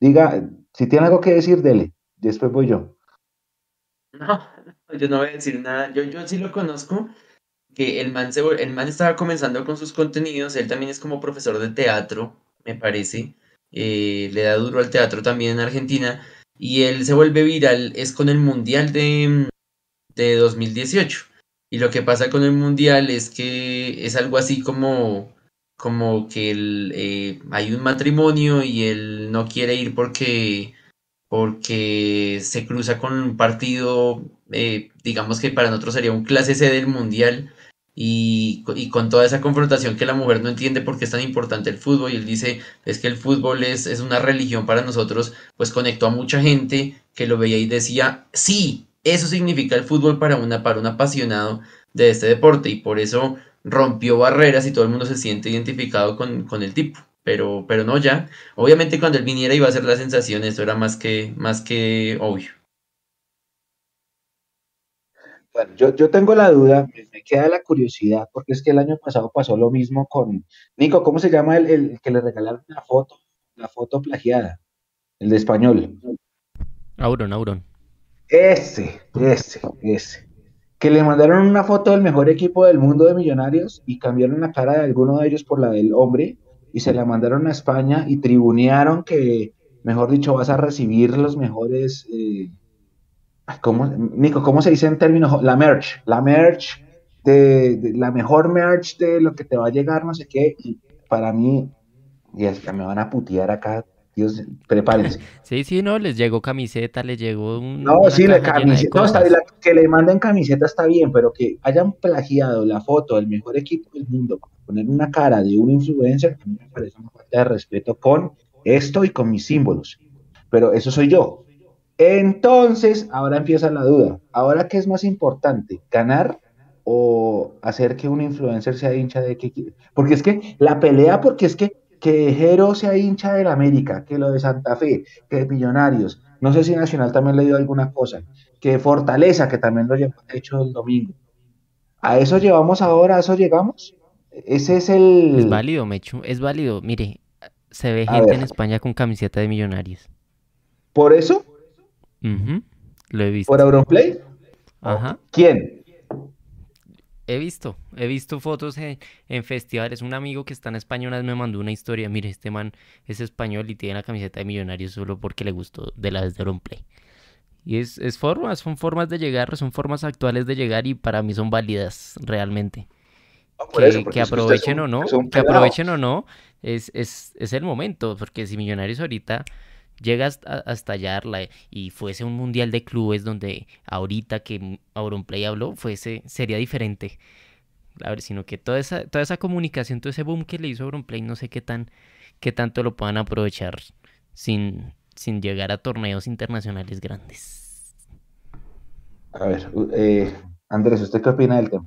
Diga, si tiene algo que decir, dele. Después voy yo. No, yo no voy a decir nada. Yo, yo sí lo conozco, que el man, se, el man estaba comenzando con sus contenidos. Él también es como profesor de teatro, me parece. eh, le da duro al teatro también en Argentina. Y él se vuelve viral, es con el Mundial de, de 2018. Y lo que pasa con el Mundial es que es algo así como, como que eh, hay un matrimonio y él no quiere ir porque porque se cruza con un partido, eh, digamos que para nosotros sería un clase C del Mundial, y, co- y con toda esa confrontación que la mujer no entiende por qué es tan importante el fútbol, y él dice, es que el fútbol es, es una religión para nosotros, pues conectó a mucha gente que lo veía y decía, sí, eso significa el fútbol para, una, para un apasionado de este deporte, y por eso rompió barreras y todo el mundo se siente identificado con, con el tipo. Pero, pero no ya. Obviamente cuando él viniera iba a ser la sensación, esto era más que, más que obvio. Bueno, yo, yo tengo la duda, me, queda la curiosidad, porque es que el año pasado pasó lo mismo con Nico, ¿cómo se llama el, el que le regalaron la foto, la foto plagiada? El de español. Auron, Auron. Ese, ese, ese. Que le mandaron una foto del mejor equipo del mundo de millonarios y cambiaron la cara de alguno de ellos por la del hombre y se la mandaron a España y tribunearon que, mejor dicho, vas a recibir los mejores, eh, ¿cómo, Nico, ¿cómo se dice en términos? La merch, la merch, de, de- la mejor merch de lo que te va a llegar, no sé qué, y para mí, y es que me van a putear acá, Dios, prepárense. Sí, sí, no, les llegó camiseta, les llegó un- No, sí, la camiseta, no, está la- que le manden camiseta está bien, pero que hayan plagiado la foto del mejor equipo del mundo para poner una cara de un influencer, a mí me parece una falta de respeto con esto y con mis símbolos. Pero eso soy yo. Entonces, ahora empieza la duda. ¿Ahora qué es más importante? ¿Ganar o hacer que un influencer sea hincha de que Porque es que la pelea, porque es que, que Jero sea hincha del América, que lo de Santa Fe, que de Millonarios, no sé si Nacional también le dio alguna cosa, que Fortaleza, que también lo llevó hecho el domingo. ¿A eso llevamos ahora? ¿A eso llegamos? Ese es el... Es válido, Mechu, es válido. Mire, se ve gente en España con camiseta de Millonarios. ¿Por eso? Lo he visto. ¿Por Europlay? Ajá. ¿Quién? He visto, he visto fotos en, festivales. Un amigo que está en España una vez me mandó una historia. Mire, este man es español y tiene la camiseta de Millonarios solo porque le gustó de la vez de Play. Y es, es formas, son formas de llegar, son formas actuales de llegar y para mí son válidas realmente. que, aprovechen o no, que aprovechen o no, es, es, es el momento, porque si Millonarios ahorita llega hasta, hasta hallarla y fuese un mundial de clubes donde ahorita que Auronplay habló, fuese, sería diferente. A ver, sino que toda esa, toda esa comunicación, todo ese boom que le hizo Auronplay, no sé qué tan, qué tanto lo puedan aprovechar sin, sin llegar a torneos internacionales grandes. A ver, eh, Andrés, ¿usted qué opina del tema?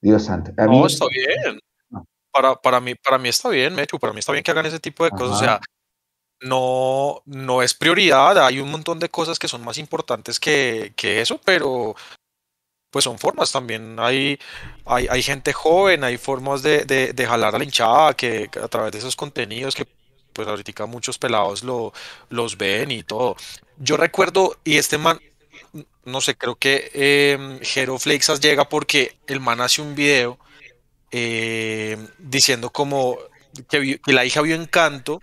Dios santo. no, está bien. Para, para, mí, para mí está bien, Mechu, para mí está bien que hagan ese tipo de cosas. O sea, no, no es prioridad, hay un montón de cosas que son más importantes que, que eso, pero pues son formas también. Hay, hay, hay gente joven, hay formas de, de, de, jalar a la hinchada que a través de esos contenidos que pues ahorita muchos pelados lo, los ven y todo. Yo recuerdo, y este man, no sé, creo que eh, llega porque el man hace un video em, diciendo como que, que la hija vio encanto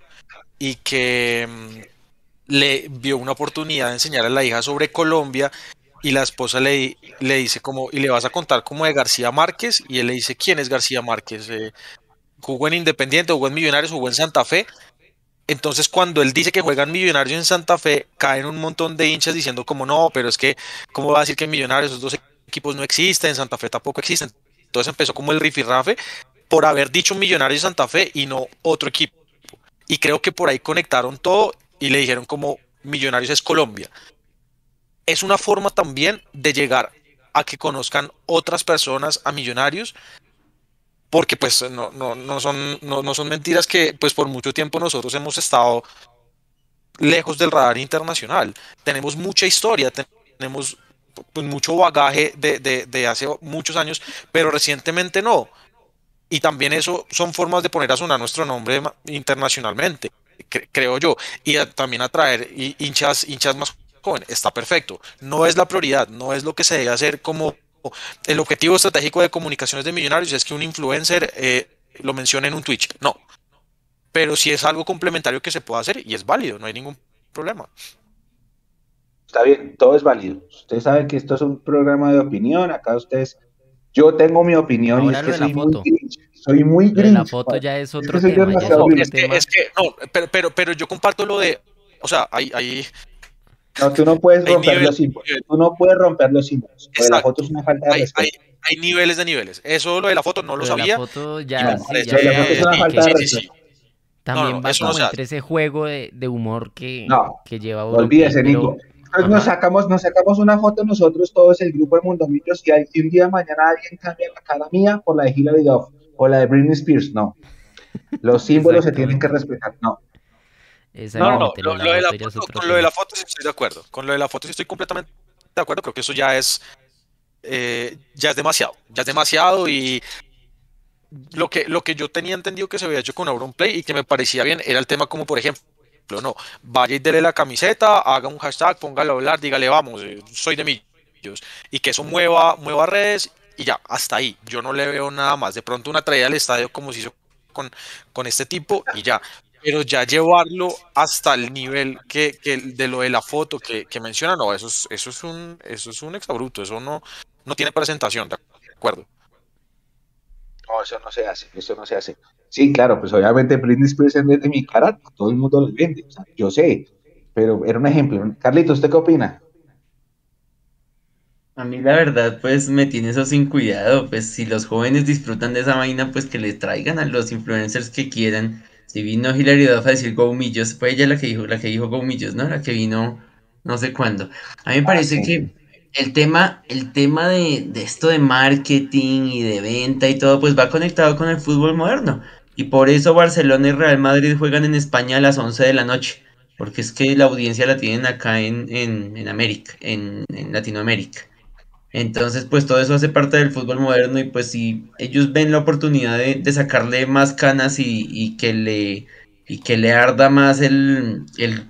y que mm, le vio una oportunidad de enseñar a la hija sobre Colombia y la esposa le, le dice como, y le vas a contar como de García Márquez y él le dice, ¿quién es García Márquez? Eh, ¿Jugó en Independiente, jugó en Millonarios, jugó en Santa Fe? Entonces cuando él dice que juegan Millonarios en Santa Fe, caen un montón de hinchas diciendo como no, pero es que, ¿cómo va a decir que Millonarios esos dos equipos no existen, en Santa Fe tampoco existen? Entonces empezó como el rifirrafe por haber dicho Millonarios Santa Fe y no otro equipo. Y creo que por ahí conectaron todo y le dijeron como Millonarios es Colombia. Es una forma también de llegar a que conozcan otras personas a Millonarios, porque pues no, no, no, son, no, no son mentiras que pues por mucho tiempo nosotros hemos estado lejos del radar internacional. Tenemos mucha historia, tenemos pues, mucho bagaje de, de, de hace muchos años, pero recientemente no y también eso son formas de poner a sonar nuestro nombre internacionalmente, creo yo, y también atraer hinchas, hinchas más jóvenes. Está perfecto. No es la prioridad, no es lo que se debe hacer como el objetivo estratégico de comunicaciones de millonarios es que un influencer eh, lo mencione en un Twitch. No. Pero si es algo complementario que se puede hacer y es válido, no hay ningún problema. Está bien, todo es válido. Ustedes saben que esto es un programa de opinión, acá ustedes yo tengo mi opinión y es que soy muy, grinch, soy muy grinch. La foto ya es otro tema. es, que, no, pero, pero, pero yo comparto lo de, o sea, hay, hay no, tú no puedes romper los símbolos. Tú no puedes romper los símbolos. la foto es una falta de hay, respeto. Hay, hay, niveles de niveles. Eso lo de la foto no lo, lo sabía. La foto ya, sí, ya, la foto es una falta de respeto. También va como entre ese juego de, de humor que, que lleva Olvídese, Nico nos sacamos, nos sacamos una foto nosotros, todos el grupo de Mundomillos, y, hay, un día mañana alguien cambia la cara mía por la de Hilary Duff o la de Britney Spears, no. Los símbolos se tienen que respetar, no. No, no, lo, de la foto, con lo de la foto sí estoy de acuerdo. Con lo de la foto sí estoy completamente de acuerdo. Creo que eso ya es, eh, ya es demasiado. Ya es demasiado y lo que, lo que yo tenía entendido que se había hecho con Auronplay y que me parecía bien era el tema como, por ejemplo, no. Vaya y dele la camiseta, haga un hashtag, póngalo a hablar, dígale, vamos, eh, soy de Millos. Y que eso mueva, mueva redes y ya, hasta ahí. Yo no le veo nada más. De pronto una traída al estadio como se hizo con, con este tipo y ya. Pero ya llevarlo hasta el nivel que, que de lo de la foto que, que menciona, no, eso es, eso es un, eso es un exabruto, eso no, no tiene presentación, ¿de acuerdo? No, eso no se hace, eso no se hace. Sí, claro, pues obviamente Britney Spears en de mi cara, todo el mundo lo vende, o sea, yo sé, pero era un ejemplo. Carlito, ¿usted qué opina? A mí la verdad, pues me tiene eso sin cuidado, pues si los jóvenes disfrutan de esa vaina, pues que les traigan a los influencers que quieran. Si vino Hilary Duff a decir Go Millos, fue ella la que dijo, la que dijo Go Millos, ¿no? La que vino no sé cuándo. A mí me ah, parece que el tema, el tema de, de, esto de marketing y de venta y todo, pues va conectado con el fútbol moderno. Y por eso Barcelona y Real Madrid juegan en España a las 11 de la noche. Porque es que la audiencia la tienen acá en, en, América, en, Latinoamérica. Entonces, pues todo eso hace parte del fútbol moderno y pues si ellos ven la oportunidad de, sacarle más canas y, y, que le y que le arda más el, el,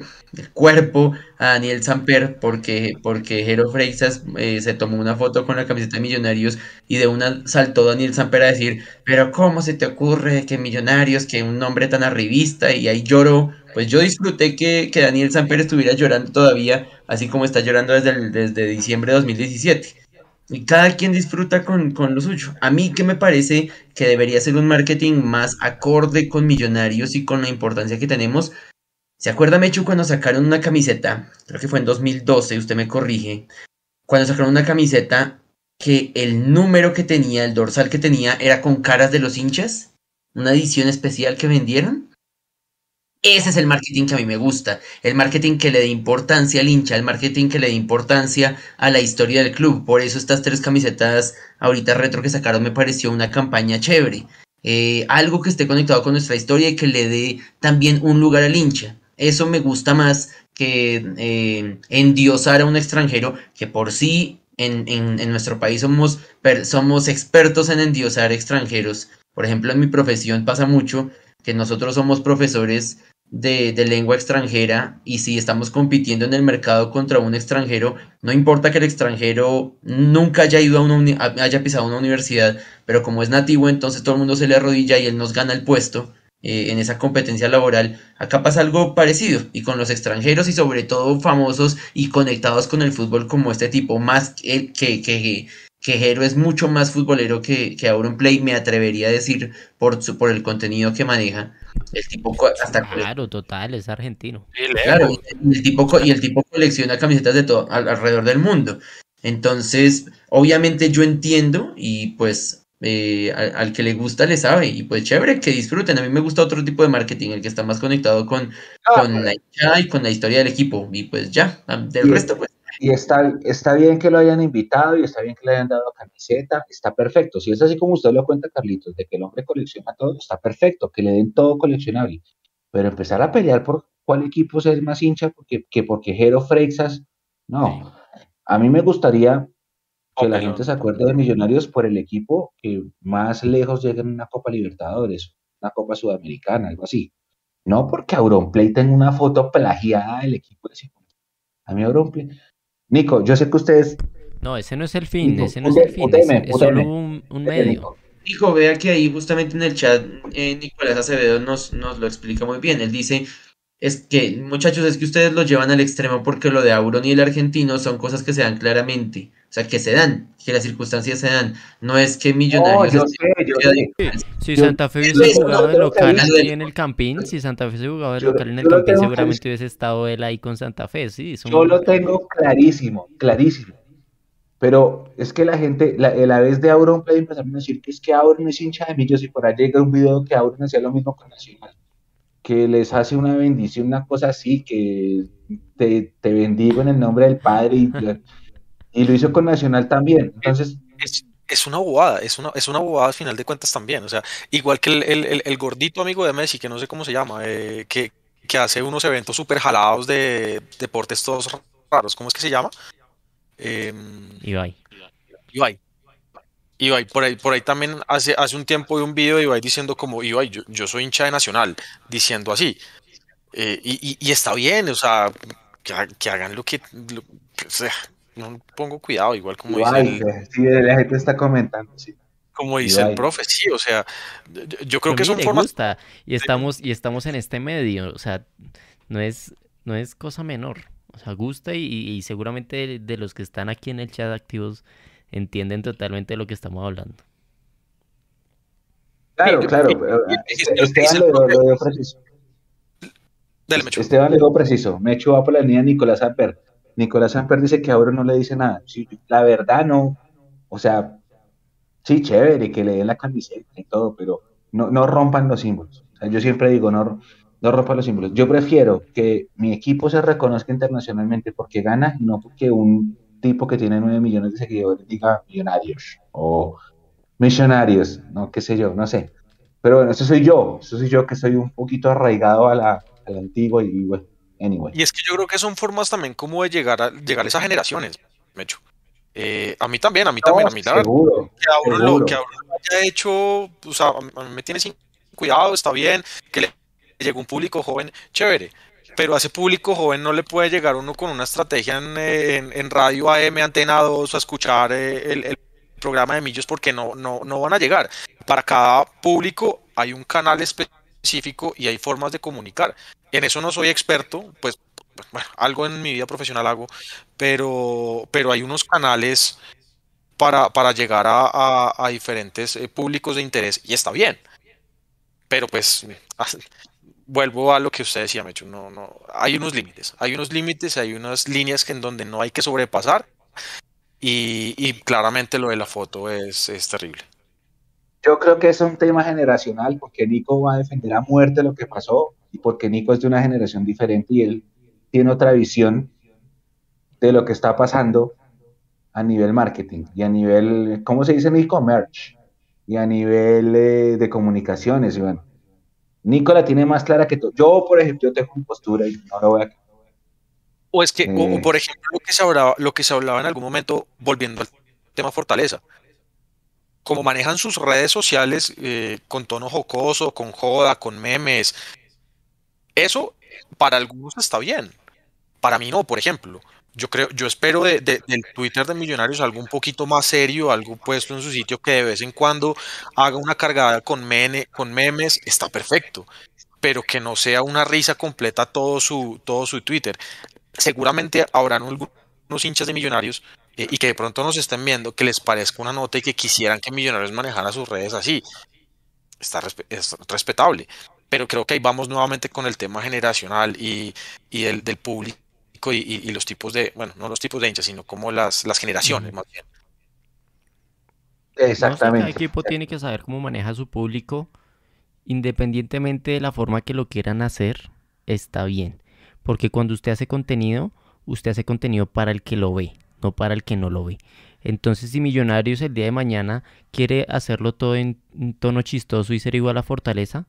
cuerpo a Daniel Samper porque, porque Jero Freixas eh, se tomó una foto con la camiseta de Millonarios y de una saltó Daniel Samper a decir, pero ¿cómo se te ocurre que Millonarios, que un nombre tan arribista y ahí lloró? Pues yo disfruté que, que Daniel Samper estuviera llorando todavía, así como está llorando desde, desde diciembre de 2017 y cada quien disfruta con, lo suyo. A mí que me parece que debería ser un marketing más acorde con millonarios y con la importancia que tenemos. ¿Se acuerda, Mechu, cuando sacaron una camiseta? Creo que fue en 2012, usted me corrige. Cuando sacaron una camiseta que el número que tenía, el dorsal que tenía, era con caras de los hinchas. Una edición especial que vendieron. Ese es el marketing que a mí me gusta, el marketing que le dé importancia al hincha, el marketing que le dé importancia a la historia del club. Por eso estas tres camisetas ahorita retro que sacaron me pareció una campaña chévere. Eh, algo que esté conectado con nuestra historia y que le dé también un lugar al hincha. Eso me gusta más que eh, endiosar a un extranjero que por sí en, en, nuestro país somos, somos expertos en endiosar extranjeros. Por ejemplo, en mi profesión pasa mucho que nosotros somos profesores de, lengua extranjera y si estamos compitiendo en el mercado contra un extranjero, no importa que el extranjero nunca haya ido a una haya pisado una universidad, pero como es nativo, entonces todo el mundo se le arrodilla y él nos gana el puesto eh, en esa competencia laboral. Acá pasa algo parecido y con los extranjeros y sobre todo famosos y conectados con el fútbol como este tipo, más que, que, que que Jero es mucho más futbolero que, que Auronplay, me atrevería a decir, por, su, por el contenido que maneja. El tipo hasta Claro, total, es argentino. Claro, y el tipo, y el tipo colecciona camisetas de todo alrededor del mundo. Entonces, obviamente yo entiendo y pues eh, al, que le gusta le sabe y pues chévere que disfruten. A mí me gusta otro tipo de marketing, el que está más conectado con, ah, con la y con la historia del equipo y pues ya, del resto pues y está, está bien que lo hayan invitado y está bien que le hayan dado camiseta, está perfecto. Si es así como usted lo cuenta, Carlitos, de que el hombre colecciona todo, está perfecto, que le den todo coleccionable. Pero empezar a pelear por cuál equipo es más hincha porque, que porque Jero Freixas, no. A mí me gustaría que la gente se acuerde de Millonarios por el equipo que más lejos llega en una Copa Libertadores, una Copa Sudamericana, algo así. No porque Auronplay tenga una foto plagiada del equipo de A mí Auronplay, Nico, yo sé que ustedes... No, ese no es el fin, ese no es el fin, es, solo un, medio. Nico, vea que ahí justamente en el chat eh, Nicolás Acevedo nos, nos lo explica muy bien. Él dice, es que muchachos, es que ustedes lo llevan al extremo porque lo de Auron y el argentino son cosas que se dan claramente. O sea, que se dan, que las circunstancias se dan. No es que Millonarios... yo sé, yo sé. Si Santa Fe hubiese jugado de local en el Campín, si Santa Fe hubiese jugado de local en el Campín, seguramente hubiese estado él ahí con Santa Fe, sí. Yo lo tengo clarísimo, clarísimo. Pero es que la gente, la, la vez de Auron Play empezaron a decir que es que Auron es hincha de Millos y por ahí llega un video que Auron hacía lo mismo con Nacional que les hace una bendición, una cosa así, que te, bendigo en el nombre del Padre y, y, lo hizo con Nacional también. Entonces... Es, una bobada, es una, es una bobada al final de cuentas también. O sea, igual que el, gordito amigo de Messi, que no sé cómo se llama, eh, que, que, hace unos eventos súper jalados de deportes todos raros. ¿Cómo es que se llama? Eh, Ibai. Ibai. Ibai, por ahí, por ahí también hace, hace un tiempo de un video de Ibai diciendo como Ibai, yo, yo soy hincha de Nacional, diciendo así. Eh, y, y, está bien, o sea, que, hagan lo que, o sea, no pongo cuidado, igual como dice el, sí, la gente está comentando, sí. Como dice el profe, sí, o sea, yo creo que son formas... Gusta, y estamos, y estamos en este medio, o sea, no es, no es cosa menor, o sea, gusta y, y seguramente de los que están aquí en el chat activos entienden totalmente lo que estamos hablando. Claro, claro. Esteban lo, dio preciso. Esteban le dio preciso. Me echó a por la línea Nicolás Amper. Nicolás Amper dice que ahora no le dice nada. la verdad no. O sea, sí, chévere que le den la camiseta y todo, pero no, no rompan los símbolos. Yo siempre digo, no, no rompan los símbolos. Yo prefiero que mi equipo se reconozca internacionalmente porque gana y no porque un tipo que tiene 9 millones de seguidores diga millonarios o millonarios, no qué sé yo, no sé. Pero bueno, eso soy yo, eso soy yo que soy un poquito arraigado a la, antigua y, bueno, anyway. Y es que yo creo que son formas también como de llegar a, llegar a esas generaciones, Mecho. Eh, a mí también, a mí también, a mí seguro, que a uno lo, que haya hecho, o sea, a mí me tiene sin cuidado, está bien, que le llegue un público joven, chévere, pero a ese público joven no le puede llegar uno con una estrategia en, radio AM, antena 2, a escuchar eh, el, programa de Millos porque no, no, no van a llegar. Para cada público hay un canal específico y hay formas de comunicar. En eso no soy experto, pues bueno, algo en mi vida profesional hago, pero, pero hay unos canales para, para llegar a, diferentes eh, públicos de interés y está bien. Pero pues vuelvo a lo que usted decía, Mecho, no, no, hay unos límites, hay unos límites, hay unas líneas en donde no hay que sobrepasar y, claramente lo de la foto es, es, terrible. Yo creo que es un tema generacional porque Nico va a defender a muerte lo que pasó y porque Nico es de una generación diferente y él tiene otra visión de lo que está pasando a nivel marketing y a nivel, ¿cómo se dice en e-commerce? Y a nivel eh, de comunicaciones, Iván. Nicola tiene más clara que tú. Yo, por ejemplo, tengo una postura y no lo voy a... O es que, o, eh. por ejemplo, lo que, se hablaba, lo que se hablaba en algún momento, volviendo al tema fortaleza, como manejan sus redes sociales eh, con tono jocoso, con joda, con memes, eso para algunos está bien. Para mí no, por ejemplo. Yo creo, yo espero de, del Twitter de Millonarios algo un poquito más serio, algo puesto en su sitio que de vez en cuando haga una cargada con, memes, está perfecto, pero que no sea una risa completa todo su, todo su Twitter. Seguramente habrán algunos hinchas de Millonarios eh, y que de pronto nos estén viendo que les parezca una nota y que quisieran que Millonarios manejara sus redes así. Está es respetable, pero creo que ahí vamos nuevamente con el tema generacional y, y el, del público y, los tipos de, bueno, no los tipos de hinchas, sino como las, las generaciones más bien. Exactamente. cada equipo tiene que saber cómo maneja su público, independientemente de la forma que lo quieran hacer, está bien. Porque cuando usted hace contenido, usted hace contenido para el que lo ve, no para el que no lo ve. Entonces, si Millonarios el día de mañana quiere hacerlo todo en un tono chistoso y ser igual a Fortaleza,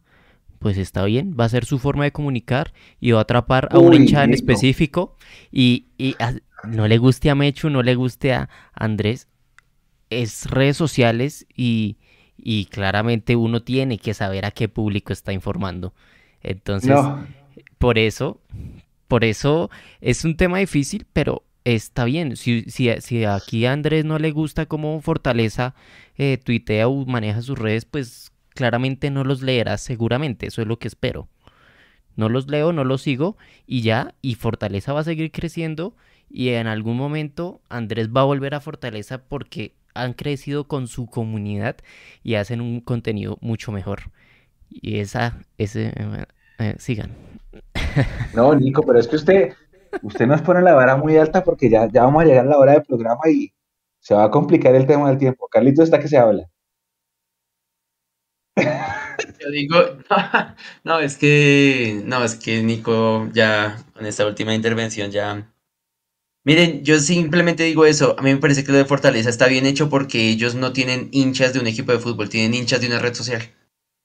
pues está bien, va a ser su forma de comunicar y va a atrapar a un hincha en específico y, no le guste a Mechu, no le guste a Andrés, es redes sociales y, claramente uno tiene que saber a qué público está informando. Entonces, por eso, por eso es un tema difícil, pero está bien. Si, si, aquí a Andrés no le gusta cómo Fortaleza eh, tuitea o maneja sus redes, pues claramente no los leerás seguramente, eso es lo que espero. No los leo, no los sigo y ya, y Fortaleza va a seguir creciendo y en algún momento Andrés va a volver a Fortaleza porque han crecido con su comunidad y hacen un contenido mucho mejor. Y esa, ese, eh, sigan. No, Nico, pero es que usted, usted nos pone la vara muy alta porque ya, ya vamos a llegar a la hora del programa y se va a complicar el tema del tiempo. Carlito está que se habla. Yo digo, no, es que, no, es que Nico ya en esta última intervención ya... Miren, yo simplemente digo eso, a mí me parece que lo de Fortaleza está bien hecho porque ellos no tienen hinchas de un equipo de fútbol, tienen hinchas de una red social.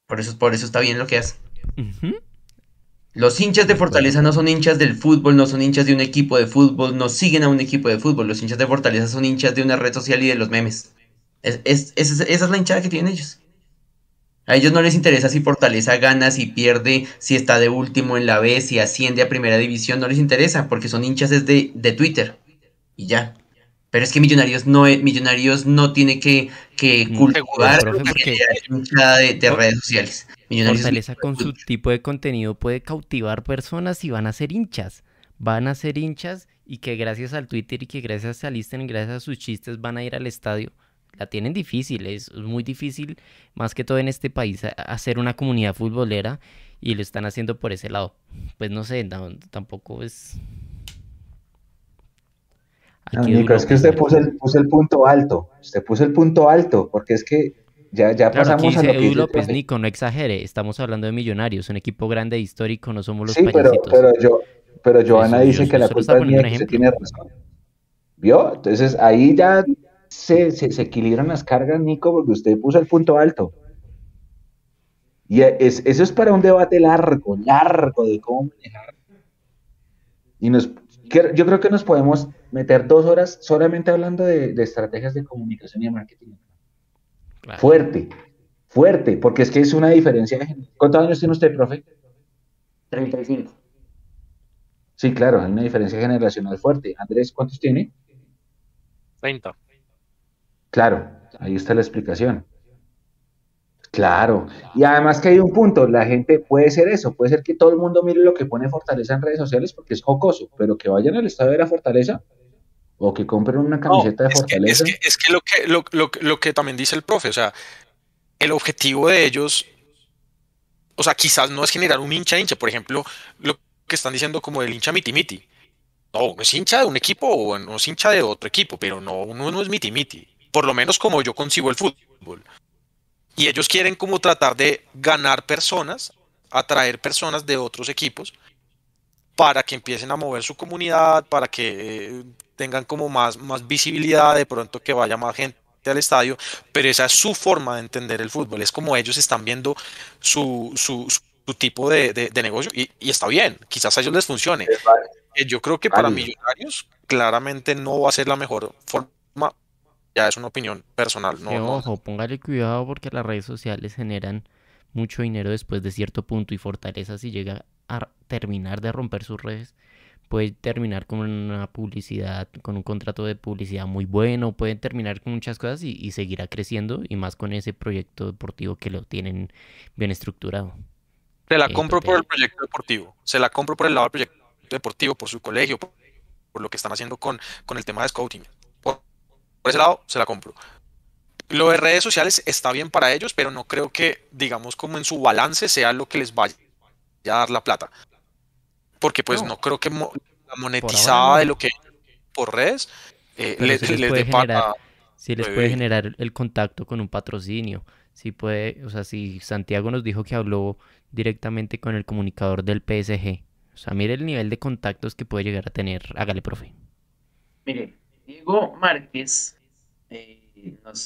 Por eso, por eso está bien lo que hace. Los hinchas de Fortaleza no son hinchas del fútbol, no son hinchas de un equipo de fútbol, no siguen a un equipo de fútbol. Los hinchas de Fortaleza son hinchas de una red social y de los memes. esa es la hinchada que tienen ellos. A ellos no les interesa si Fortaleza gana, si pierde, si está de último en la B, si asciende a primera división, no les interesa, porque son hinchas de, de Twitter. Y ya. Pero es que Millonarios no, Millonarios no tiene que, que mm, cultivar hinchada de, de, redes sociales. Fortaleza con su tipo de contenido puede cautivar personas y van a ser hinchas. Van a ser hinchas y que gracias al Twitter y que gracias al Instagram, gracias a sus chistes van a ir al estadio la tienen difícil, es muy difícil, más que todo en este país, hacer una comunidad futbolera y lo están haciendo por ese lado. Pues no sé, tampoco es... no, Nico, es que usted puso el, el, punto alto, usted puso el punto alto, porque es que ya, ya pasamos a lo que López, Nico, no exagere, estamos hablando de millonarios, un equipo grande histórico, no somos los sí, pero, pero, yo, pero Joana dice que la culpa es mía, que usted tiene razón. ¿Vio? Entonces ahí ya se, se, equilibran las cargas, Nico, porque usted puso el punto alto. Y es, eso es para un debate largo, largo de cómo manejar. Y nos, yo creo que nos podemos meter dos horas solamente hablando de, estrategias de comunicación y de marketing. Fuerte, fuerte, porque es que es una diferencia. ¿Cuántos años tiene usted, profe? 35. Sí, claro, hay una diferencia generacional fuerte. Andrés, ¿cuántos tiene? 30. Claro, ahí está la explicación. Claro, y además que hay un punto, la gente puede ser eso, puede ser que todo el mundo mire lo que pone Fortaleza en redes sociales porque es jocoso, pero que vayan al estadio de la Fortaleza o que compren una camiseta de Fortaleza. es que, lo, que lo, que también dice el profe, o sea, el objetivo de ellos, o sea, quizás no es generar un hincha hincha, por ejemplo, lo que están diciendo como el hincha miti miti. No, uno es hincha de un equipo o uno es hincha de otro equipo, pero no, uno no es miti miti. Por lo menos como yo concibo el fútbol. Y ellos quieren como tratar de ganar personas, atraer personas de otros equipos para que empiecen a mover su comunidad, para que eh, tengan como más, más visibilidad, de pronto que vaya más gente al estadio, pero esa es su forma de entender el fútbol, es como ellos están viendo su, su, tipo de, negocio y, está bien, quizás a ellos les funcione. Eh, yo creo que para millonarios claramente no va a ser la mejor forma ya es una opinión personal. No, ojo, póngale cuidado porque las redes sociales generan mucho dinero después de cierto punto y Fortaleza si llega a terminar de romper sus redes puede terminar con una publicidad, con un contrato de publicidad muy bueno, puede terminar con muchas cosas y, y seguirá creciendo y más con ese proyecto deportivo que lo tienen bien estructurado. Se la compro por el proyecto deportivo, se la compro por el lado del proyecto deportivo, por su colegio, por, lo que están haciendo con, con el tema de scouting. Por ese lado, se la compro. Lo de redes sociales está bien para ellos, pero no creo que, digamos, como en su balance sea lo que les vaya a dar la plata. Porque pues no, creo que la monetizada de lo que por redes eh, les, les, puede generar, sí les puede generar el contacto con un patrocinio. Sí puede, o sea, si Santiago nos dijo que habló directamente con el comunicador del PSG. O sea, mire el nivel de contactos que puede llegar a tener. Hágale, profe. Mire, Diego Márquez eh,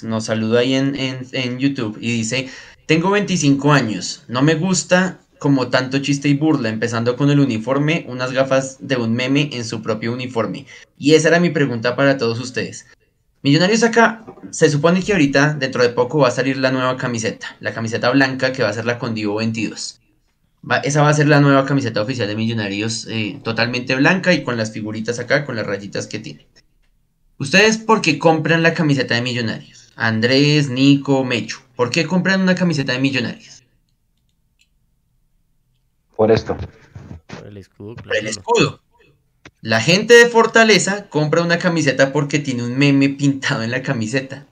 nos, saluda ahí en, YouTube y dice, tengo 25 años, no me gusta como tanto chiste y burla, empezando con el uniforme, unas gafas de un meme en su propio uniforme. Y esa era mi pregunta para todos ustedes. Millonarios acá, se supone que ahorita, dentro de poco, va a salir la nueva camiseta, la camiseta blanca que va a ser la con Divo 22. esa va a ser la nueva camiseta oficial de Millonarios, eh, totalmente blanca y con las figuritas acá, con las rayitas que tiene. Ustedes, ¿por qué compran la camiseta de Millonarios? Andrés, Nico, Mecho. ¿Por qué compran una camiseta de Millonarios? Por esto. Por el escudo. Por el escudo. La gente de Fortaleza compra una camiseta porque tiene un meme pintado en la camiseta.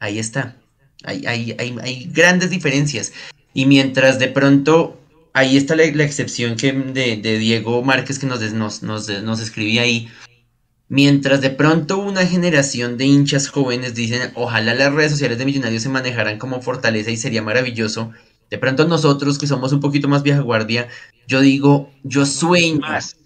Ahí está. Hay, hay, grandes diferencias. Y mientras de pronto, ahí está la, excepción que de, Diego Márquez que nos, nos, nos, nos escribía ahí Mientras de pronto una generación de hinchas jóvenes dicen, ojalá las redes sociales de Millonarios se manejaran como fortaleza y sería maravilloso. De pronto nosotros que somos un poquito más vieja guardia, yo digo, yo sueño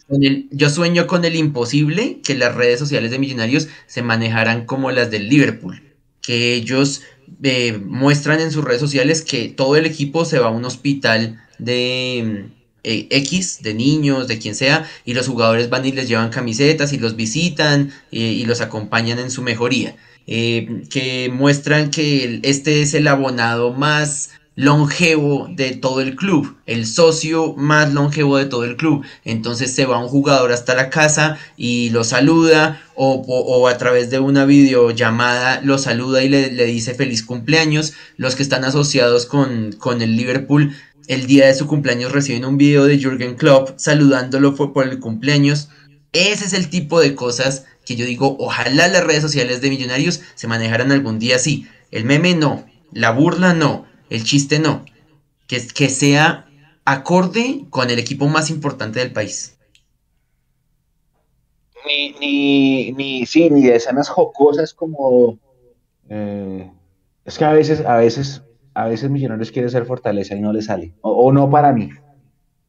con el, yo sueño con el imposible que las redes sociales de Millonarios se manejaran como las del Liverpool, que ellos eh, muestran en sus redes sociales que todo el equipo se va a un hospital de eh, X de niños, de quien sea, y los jugadores van y les llevan camisetas y los visitan eh, y los acompañan en su mejoría. Eh, que muestran que este es el abonado más longevo de todo el club, el socio más longevo de todo el club. Entonces se va un jugador hasta la casa y lo saluda o, a través de una videollamada lo saluda y le, dice feliz cumpleaños. Los que están asociados con, con el Liverpool el día de su cumpleaños reciben un video de Jürgen Klopp saludándolo por el cumpleaños. Ese es el tipo de cosas que yo digo, ojalá las redes sociales de millonarios se manejaran algún día así. El meme no, la burla no, el chiste no. Que, que sea acorde con el equipo más importante del país. Ni, ni, ni, sí, ni de escenas jocosas como... Eh, es que a veces, a veces a veces Millonarios quiere ser fortaleza y no le sale. O, no para mí.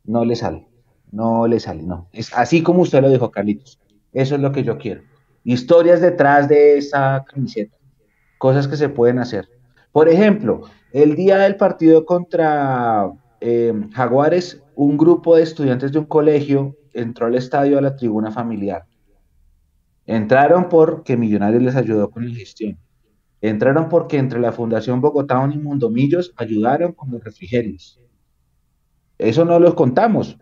No le sale. No le sale, no. Es así como usted lo dijo, Carlitos. Eso es lo que yo quiero. Historias detrás de esa camiseta. Cosas que se pueden hacer. Por ejemplo, el día del partido contra eh, Jaguares, un grupo de estudiantes de un colegio entró al estadio a la tribuna familiar. Entraron porque Millonarios les ayudó con la gestión. Entraron porque entre la Fundación Bogotá y Mundomillos ayudaron con los refrigerios. Eso no los contamos.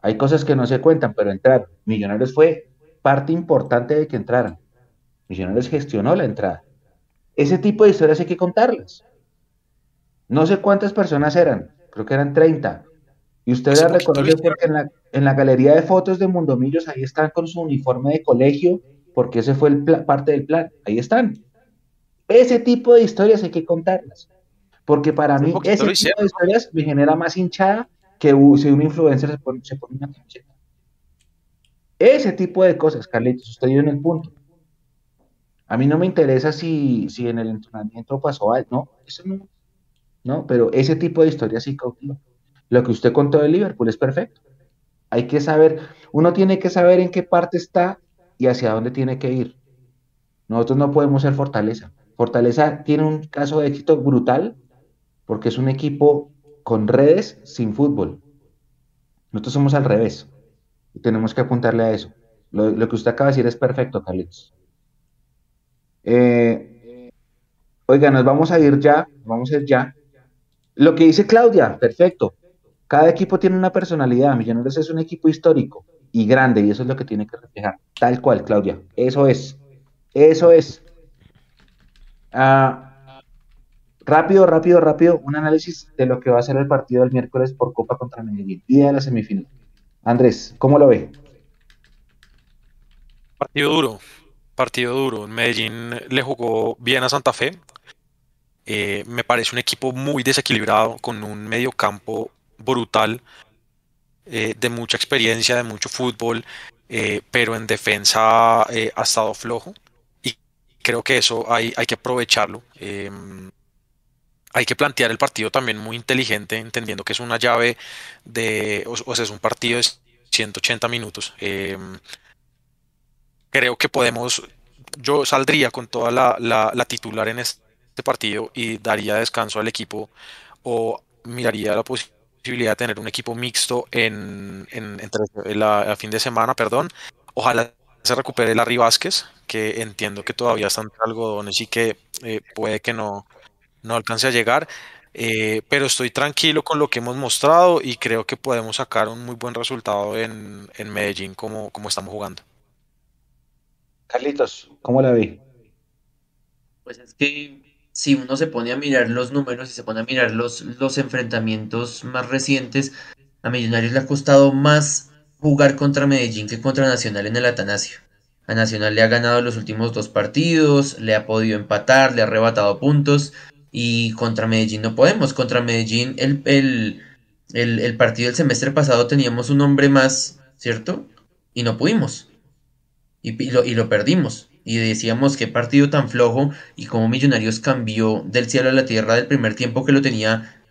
Hay cosas que no se cuentan, pero entraron. Millonarios fue parte importante de que entraran. Millonarios gestionó la entrada. Ese tipo de historias hay que contarlas. No sé cuántas personas eran, creo que eran 30. Y ustedes la reconocen porque en la, en la, galería de fotos de Mundomillos ahí están con su uniforme de colegio, porque ese fue el parte del plan. Ahí están. Ese tipo de historias hay que contarlas. Porque para mí ese tipo de historias me genera más hinchada que si un influencer se pone, se pone una camiseta. Ese tipo de cosas, Carlitos, usted dio en el punto. A mí no me interesa si, si en el entrenamiento pasó algo, no, eso no, no, pero ese tipo de historias sí cautiva. Lo que usted contó de Liverpool es perfecto. Hay que saber, uno tiene que saber en qué parte está y hacia dónde tiene que ir. Nosotros no podemos ser Fortaleza. Fortaleza tiene un caso de éxito brutal porque es un equipo con redes sin fútbol. Nosotros somos al revés. Y tenemos que apuntarle a eso. Lo, que usted acaba de decir es perfecto, Carlitos. Eh, oiga, nos vamos a ir ya, vamos a ir ya. Lo que dice Claudia, perfecto. Cada equipo tiene una personalidad. Millonarios es un equipo histórico y grande, y eso es lo que tiene que reflejar. Tal cual, Claudia. Eso es. Eso es. Ah, rápido, rápido, rápido, un análisis de lo que va a ser el partido del miércoles por Copa contra Medellín, y de la semifinal. Andrés, ¿cómo lo ve? Partido duro, partido duro. Medellín le jugó bien a Santa Fe. Eh, me parece un equipo muy desequilibrado, con un medio campo brutal, eh, de mucha experiencia, de mucho fútbol, eh, pero en defensa ha estado flojo. Creo que eso hay, hay que aprovecharlo. Em, hay que plantear el partido también muy inteligente, entendiendo que es una llave de, o, sea, es un partido de 180 minutos. Em, creo que podemos, yo saldría con toda la, titular en este partido y daría descanso al equipo o miraría la posibilidad de tener un equipo mixto en, en, la, fin de semana, perdón. Ojalá se recupere Larry Vázquez, que entiendo que todavía están algodones y que eh, puede que no, no alcance a llegar. Eh, pero estoy tranquilo con lo que hemos mostrado y creo que podemos sacar un muy buen resultado en, en Medellín como, como estamos jugando. Carlitos, ¿cómo la vi? Pues es que si uno se pone a mirar los números y se pone a mirar los, los enfrentamientos más recientes, a Millonarios le ha costado más jugar contra Medellín que contra Nacional en el Atanasio. A Nacional le ha ganado los últimos dos partidos, le ha podido empatar, le ha arrebatado puntos y contra Medellín no podemos. Contra Medellín el, el, el partido del semestre pasado teníamos un hombre más, ¿cierto? Y no pudimos y, lo, perdimos. Y decíamos qué partido tan flojo y cómo Millonarios cambió del cielo a la tierra del primer tiempo que lo tenía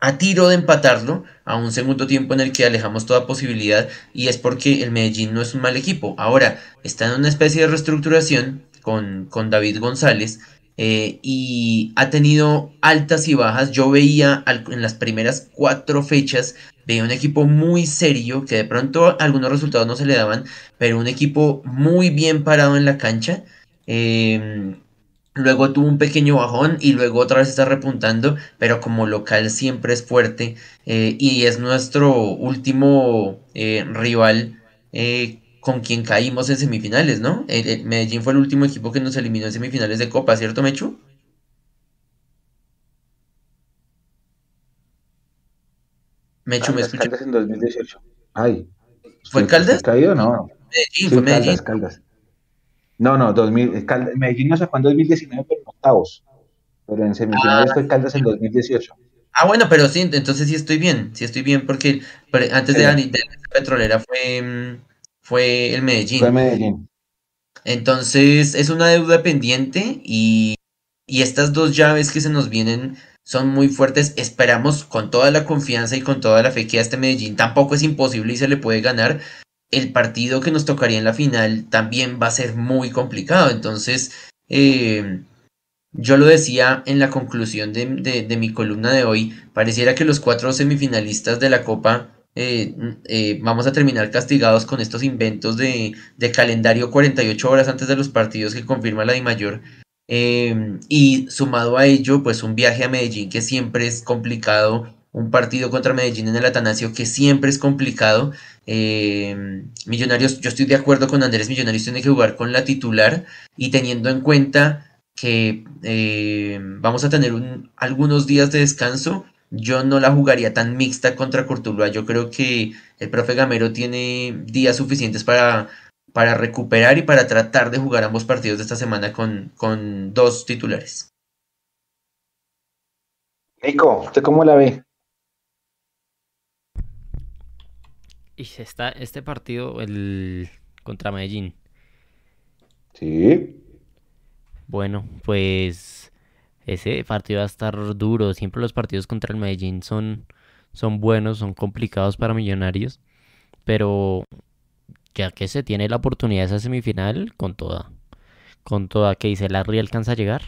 a tiro de empatarlo a un segundo tiempo en el que alejamos toda posibilidad y es porque el Medellín no es un mal equipo. Ahora está en una especie de reestructuración con, con David González eh, y ha tenido altas y bajas. Yo veía en las primeras cuatro fechas veía un equipo muy serio, que de pronto algunos resultados no se le daban, pero un equipo muy bien parado en la cancha. Em, luego tuvo un pequeño bajón y luego otra vez está repuntando, pero como local siempre es fuerte eh, y es nuestro último eh, rival eh, con quien caímos en semifinales, ¿no? Medellín fue el último equipo que nos eliminó en semifinales de Copa, ¿cierto, Mechu? Mechu, ¿me escuchó? Caldas en 2018. Ay. ¿Fue Caldas? ¿Caído? No. Medellín, fue Medellín. Caldas, Caldas. No, no, 2000, Caldas, Medellín no sacó en 2019, pero en octavos. Pero en semifinales ah, fue Caldas en 2018. Ah, bueno, pero sí, entonces sí estoy bien, sí estoy bien, porque antes de, de, de Petrolera fue, fue el Medellín. Fue Medellín. Entonces es una deuda pendiente y, y estas dos llaves que se nos vienen son muy fuertes. Esperamos con toda la confianza y con toda la fe que a este Medellín tampoco es imposible y se le puede ganar. El partido que nos tocaría en la final también va a ser muy complicado. Entonces, eh, yo lo decía en la conclusión de, mi columna de hoy, pareciera que los cuatro semifinalistas de la Copa eh, eh, vamos a terminar castigados con estos inventos de, calendario 48 horas antes de los partidos que confirma la DIMAYOR. Y sumado a ello, pues un viaje a Medellín que siempre es complicado, un partido contra Medellín en el Atanasio que siempre es complicado. Millonarios, yo estoy de acuerdo con Andrés, Millonarios tiene que jugar con la titular y teniendo en cuenta que eh, vamos a tener algunos días de descanso, yo no la jugaría tan mixta contra Cortuluá. Yo creo que el profe Gamero tiene días suficientes para, para recuperar y para tratar de jugar ambos partidos de esta semana con, con dos titulares. Nico, ¿usted cómo la ve? Y está este partido el contra Medellín. Sí. Bueno, pues ese partido va a estar duro. Siempre los partidos contra el Medellín son, son buenos, son complicados para Millonarios. Pero ya que se tiene la oportunidad de esa semifinal, con toda. Con toda, que dice Larry alcanza a llegar.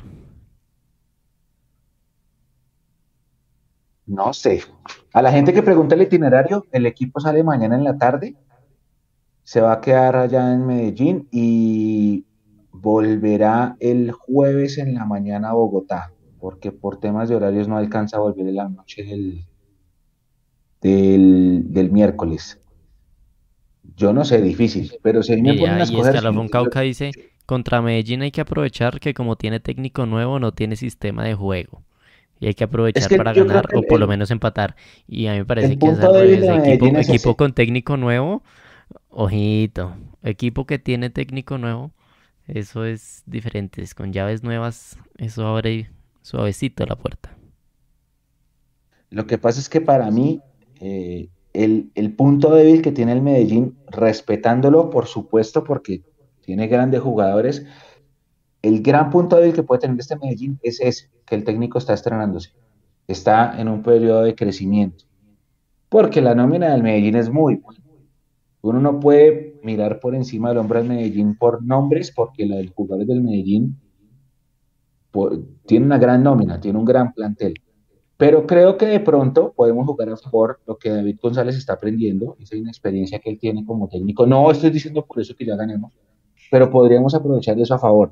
No sé. A la gente que pregunta el itinerario, el equipo sale mañana en la tarde. Se va a quedar allá en Medellín y volverá el jueves en la mañana a Bogotá, porque por temas de horarios no alcanza a volver en la noche del, del, miércoles. Yo no sé, difícil, pero si me ponen las cosas... Cauca dice, contra Medellín hay que aprovechar que como tiene técnico nuevo no tiene sistema de juego. Y hay que aprovechar para ganar o por lo menos empatar. Y a mí me parece que es equipo con técnico nuevo, ojito, equipo que tiene técnico nuevo, eso es diferente, es con llaves nuevas, eso abre suavecito la puerta. Lo que pasa es que para mí, eh, el, punto débil que tiene el Medellín, respetándolo, por supuesto, porque tiene grandes jugadores, el gran punto débil que puede tener este Medellín es ese, que el técnico está estrenándose, está en un periodo de crecimiento, porque la nómina del Medellín es muy buena. Uno no puede mirar por encima del hombre del Medellín por nombres, porque la del jugador del Medellín tiene una gran nómina, tiene un gran plantel. Pero creo que de pronto podemos jugar a favor lo que David González está aprendiendo, esa inexperiencia que él tiene como técnico. No estoy diciendo por eso que ya ganemos, pero podríamos aprovechar eso a favor.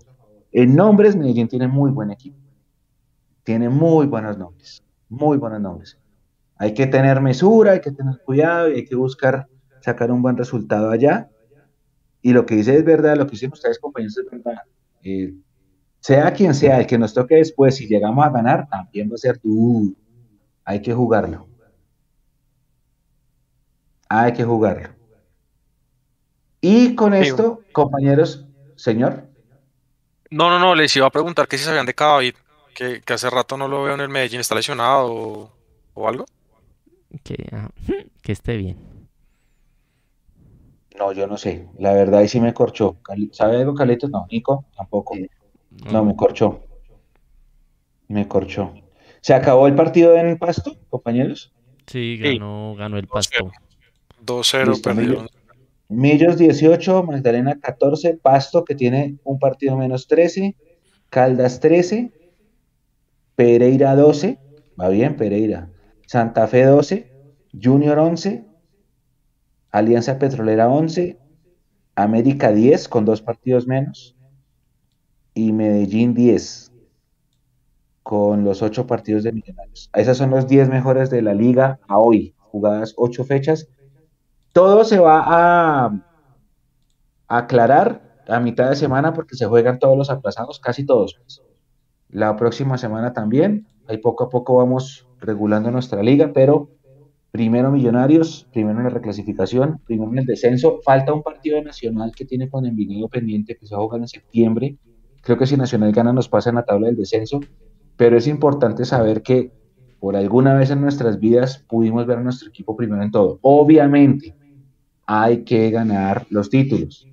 En nombres, Medellín tiene muy buen equipo. Tiene muy buenos nombres, muy buenos nombres. Hay que tener mesura, hay que tener cuidado y hay que buscar sacar un buen resultado allá. Y lo que dice es verdad, lo que dicen ustedes, compañeros, es verdad. Eh, sea quien sea el que nos toque después, si llegamos a ganar, también va a ser tú. Hay que jugarlo. Hay que jugarlo. Y con esto, compañeros, señor. No, no, no, les iba a preguntar que si sabían de David, que, que hace rato no lo veo en el Medellín, ¿está lesionado o, algo? Que, que esté bien. No, yo no sé. La verdad, ahí sí me corchó. ¿Sabe algo, Carlitos? No, Nico, tampoco. No, me corchó. Me corchó. ¿Se acabó el partido en Pasto, compañeros? Sí, ganó, ganó el Pasto. 2-0 perdió. Millos 18, Magdalena 14, Pasto que tiene un partido menos 13, Caldas 13, Pereira 12, va bien Pereira, Santa Fe 12, Junior 11, Alianza Petrolera 11, América 10 con dos partidos menos y Medellín 10 con los ocho partidos de Millonarios. Esas son los 10 mejores de la liga a hoy, jugadas ocho fechas. Todo se va a, aclarar a mitad de semana porque se juegan todos los aplazados, casi todos. La próxima semana también, ahí poco a poco vamos regulando nuestra liga, pero primero Millonarios, primero en la reclasificación, primero en el descenso. Falta un partido nacional que tiene con Envigado pendiente que se va a jugar en septiembre. Creo que si Nacional gana nos pasa en la tabla del descenso, pero es importante saber que por alguna vez en nuestras vidas pudimos ver a nuestro equipo primero en todo. Obviamente hay que ganar los títulos,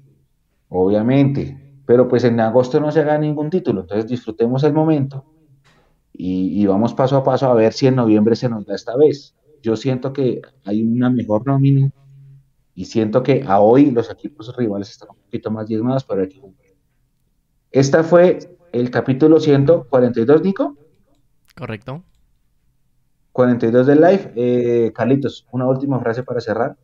obviamente, pero pues en agosto no se gana ningún título, entonces disfrutemos el momento y, y vamos paso a paso a ver si en noviembre se nos da esta vez yo siento que hay una mejor nómina y siento que a hoy los equipos rivales están un poquito más diezmados para el Esta fue el capítulo 142, Nico. Correcto. 42 del live. Eh, Carlitos, una última frase para cerrar.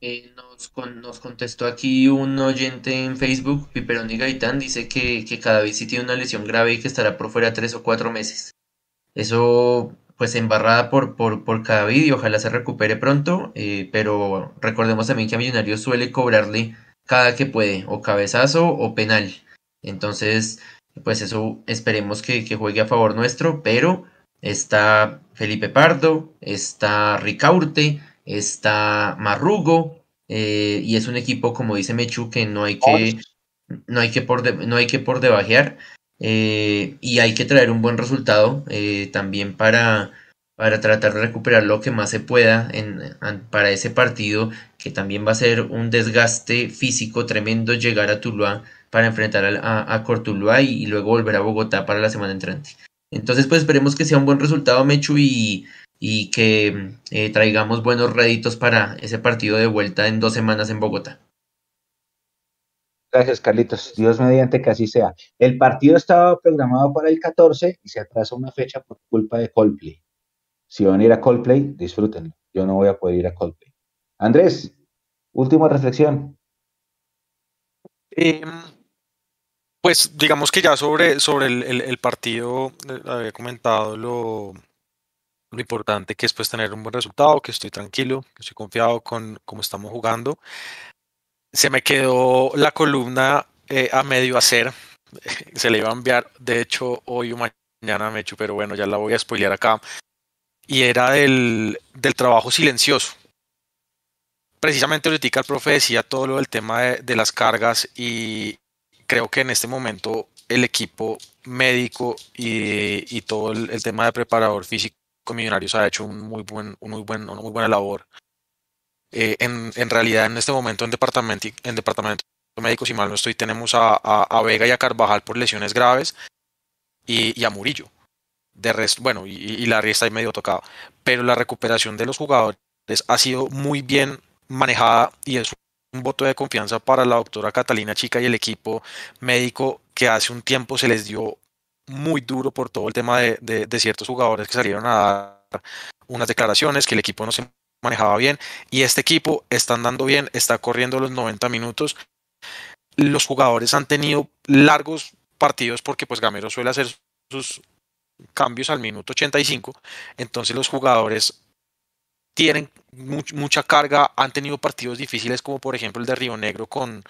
Eh, nos, nos, contestó aquí un oyente en Facebook, Piperoni Gaitán, dice que, que cada vez sí tiene una lesión grave y que estará por fuera tres o cuatro meses. Eso, pues, embarrada por, por, por cada vídeo, ojalá se recupere pronto, eh, pero recordemos también que a Millonarios suele cobrarle cada que puede, o cabezazo o penal. Entonces, pues eso esperemos que, que juegue a favor nuestro, pero está Felipe Pardo, está Ricaurte, está Marrugo, eh, y es un equipo, como dice Mechu, que no hay que, no hay que, por, no hay que por debajear, eh, y hay que traer un buen resultado eh, también para, para tratar de recuperar lo que más se pueda en, para ese partido, que también va a ser un desgaste físico tremendo llegar a Tuluá para enfrentar a, a Cortuluá y, y, luego volver a Bogotá para la semana entrante. Entonces, pues esperemos que sea un buen resultado, Mechu, y, y que eh, traigamos buenos réditos para ese partido de vuelta en dos semanas en Bogotá. Gracias, Carlitos. Dios mediante que así sea. El partido estaba programado para el 14 y se atrasa una fecha por culpa de Coldplay. Si van a ir a Coldplay, disfrútenlo. Yo no voy a poder ir a Coldplay. Andrés, última reflexión. Eh, pues digamos que ya sobre, sobre el, el, el partido eh, había comentado lo, lo importante que es pues tener un buen resultado, que estoy tranquilo, que estoy confiado con cómo estamos jugando. Se me quedó la columna eh, a medio hacer, se le iba a enviar, de hecho hoy o mañana me echo, pero bueno, ya la voy a spoilear acá, y era del, del trabajo silencioso. Precisamente ahorita el profe decía todo lo del tema de, de las cargas y creo que en este momento el equipo médico y, y todo el, el, tema de preparador físico Millonarios ha hecho un muy buen, un una muy buena labor. Eh, en, en, realidad, en este momento en departamento, en departamento médico, si mal no estoy, tenemos a, a, a Vega y a Carvajal por lesiones graves y, y a Murillo. De resto, bueno, y, y Larry está ahí medio tocado. Pero la recuperación de los jugadores ha sido muy bien manejada y es un voto de confianza para la doctora Catalina Chica y el equipo médico que hace un tiempo se les dio muy duro por todo el tema de, de, ciertos jugadores que salieron a dar unas declaraciones, que el equipo no se manejaba bien y este equipo está andando bien, está corriendo los 90 minutos. Los jugadores han tenido largos partidos porque pues Gamero suele hacer sus cambios al minuto 85, entonces los jugadores tienen much, mucha carga, han tenido partidos difíciles como por ejemplo el de Río Negro con,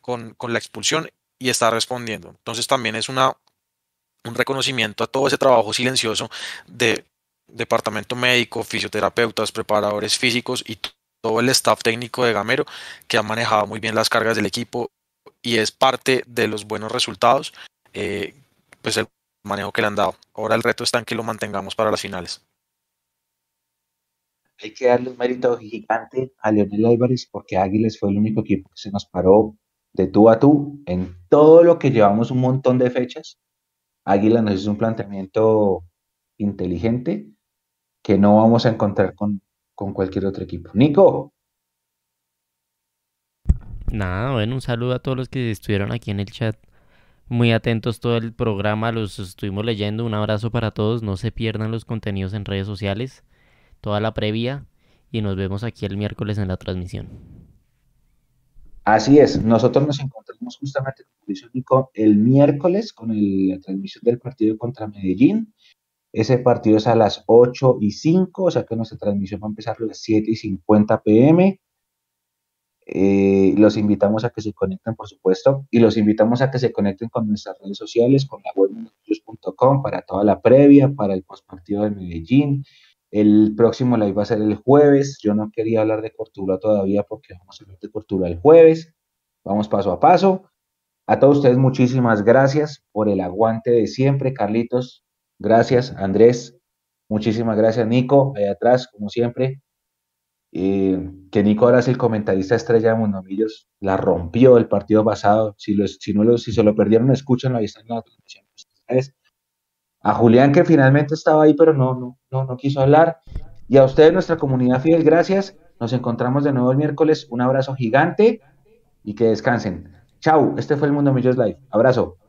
con la expulsión y está respondiendo. Entonces también es una un reconocimiento a todo ese trabajo silencioso de departamento médico, fisioterapeutas, preparadores físicos y todo el staff técnico de Gamero que ha manejado muy bien las cargas del equipo y es parte de los buenos resultados, eh, pues el manejo que le han dado. Ahora el reto está en que lo mantengamos para las finales. Hay que darle un mérito gigante a Leonel Álvarez porque Águiles fue el único equipo que se nos paró de tú a tú en todo lo que llevamos un montón de fechas Águila nos hizo un planteamiento inteligente que no vamos a encontrar con, con cualquier otro equipo. Nico. Nada, bueno, un saludo a todos los que estuvieron aquí en el chat. Muy atentos todo el programa, los estuvimos leyendo. Un abrazo para todos. No se pierdan los contenidos en redes sociales, toda la previa. Y nos vemos aquí el miércoles en la transmisión. Así es, nosotros nos encontramos justamente, el miércoles con la transmisión del partido contra Medellín. Ese partido es a las 8 y 5, o sea que nuestra transmisión va a empezar a las 7 y 50 pm. Eh, los invitamos a que se conecten, por supuesto, y los invitamos a que se conecten con nuestras redes sociales, con la web para toda la previa, para el postpartido de Medellín, el próximo live va a ser el jueves. Yo no quería hablar de Cortula todavía porque vamos a hablar de Cortula el jueves. Vamos paso a paso. A todos ustedes muchísimas gracias por el aguante de siempre. Carlitos, gracias. Andrés, muchísimas gracias. Nico, ahí atrás, como siempre. Que Nico ahora es el comentarista estrella de Mundomillos. La rompió el partido pasado. Si, lo, si, no si se lo perdieron, escúchenlo. Ahí está en la a Julián que finalmente estaba ahí, pero no, no, no, no quiso hablar. Y a ustedes, nuestra comunidad fiel, gracias. Nos encontramos de nuevo el miércoles. Un abrazo gigante y que descansen. Chau, este fue el Mundo Millos Live. Abrazo.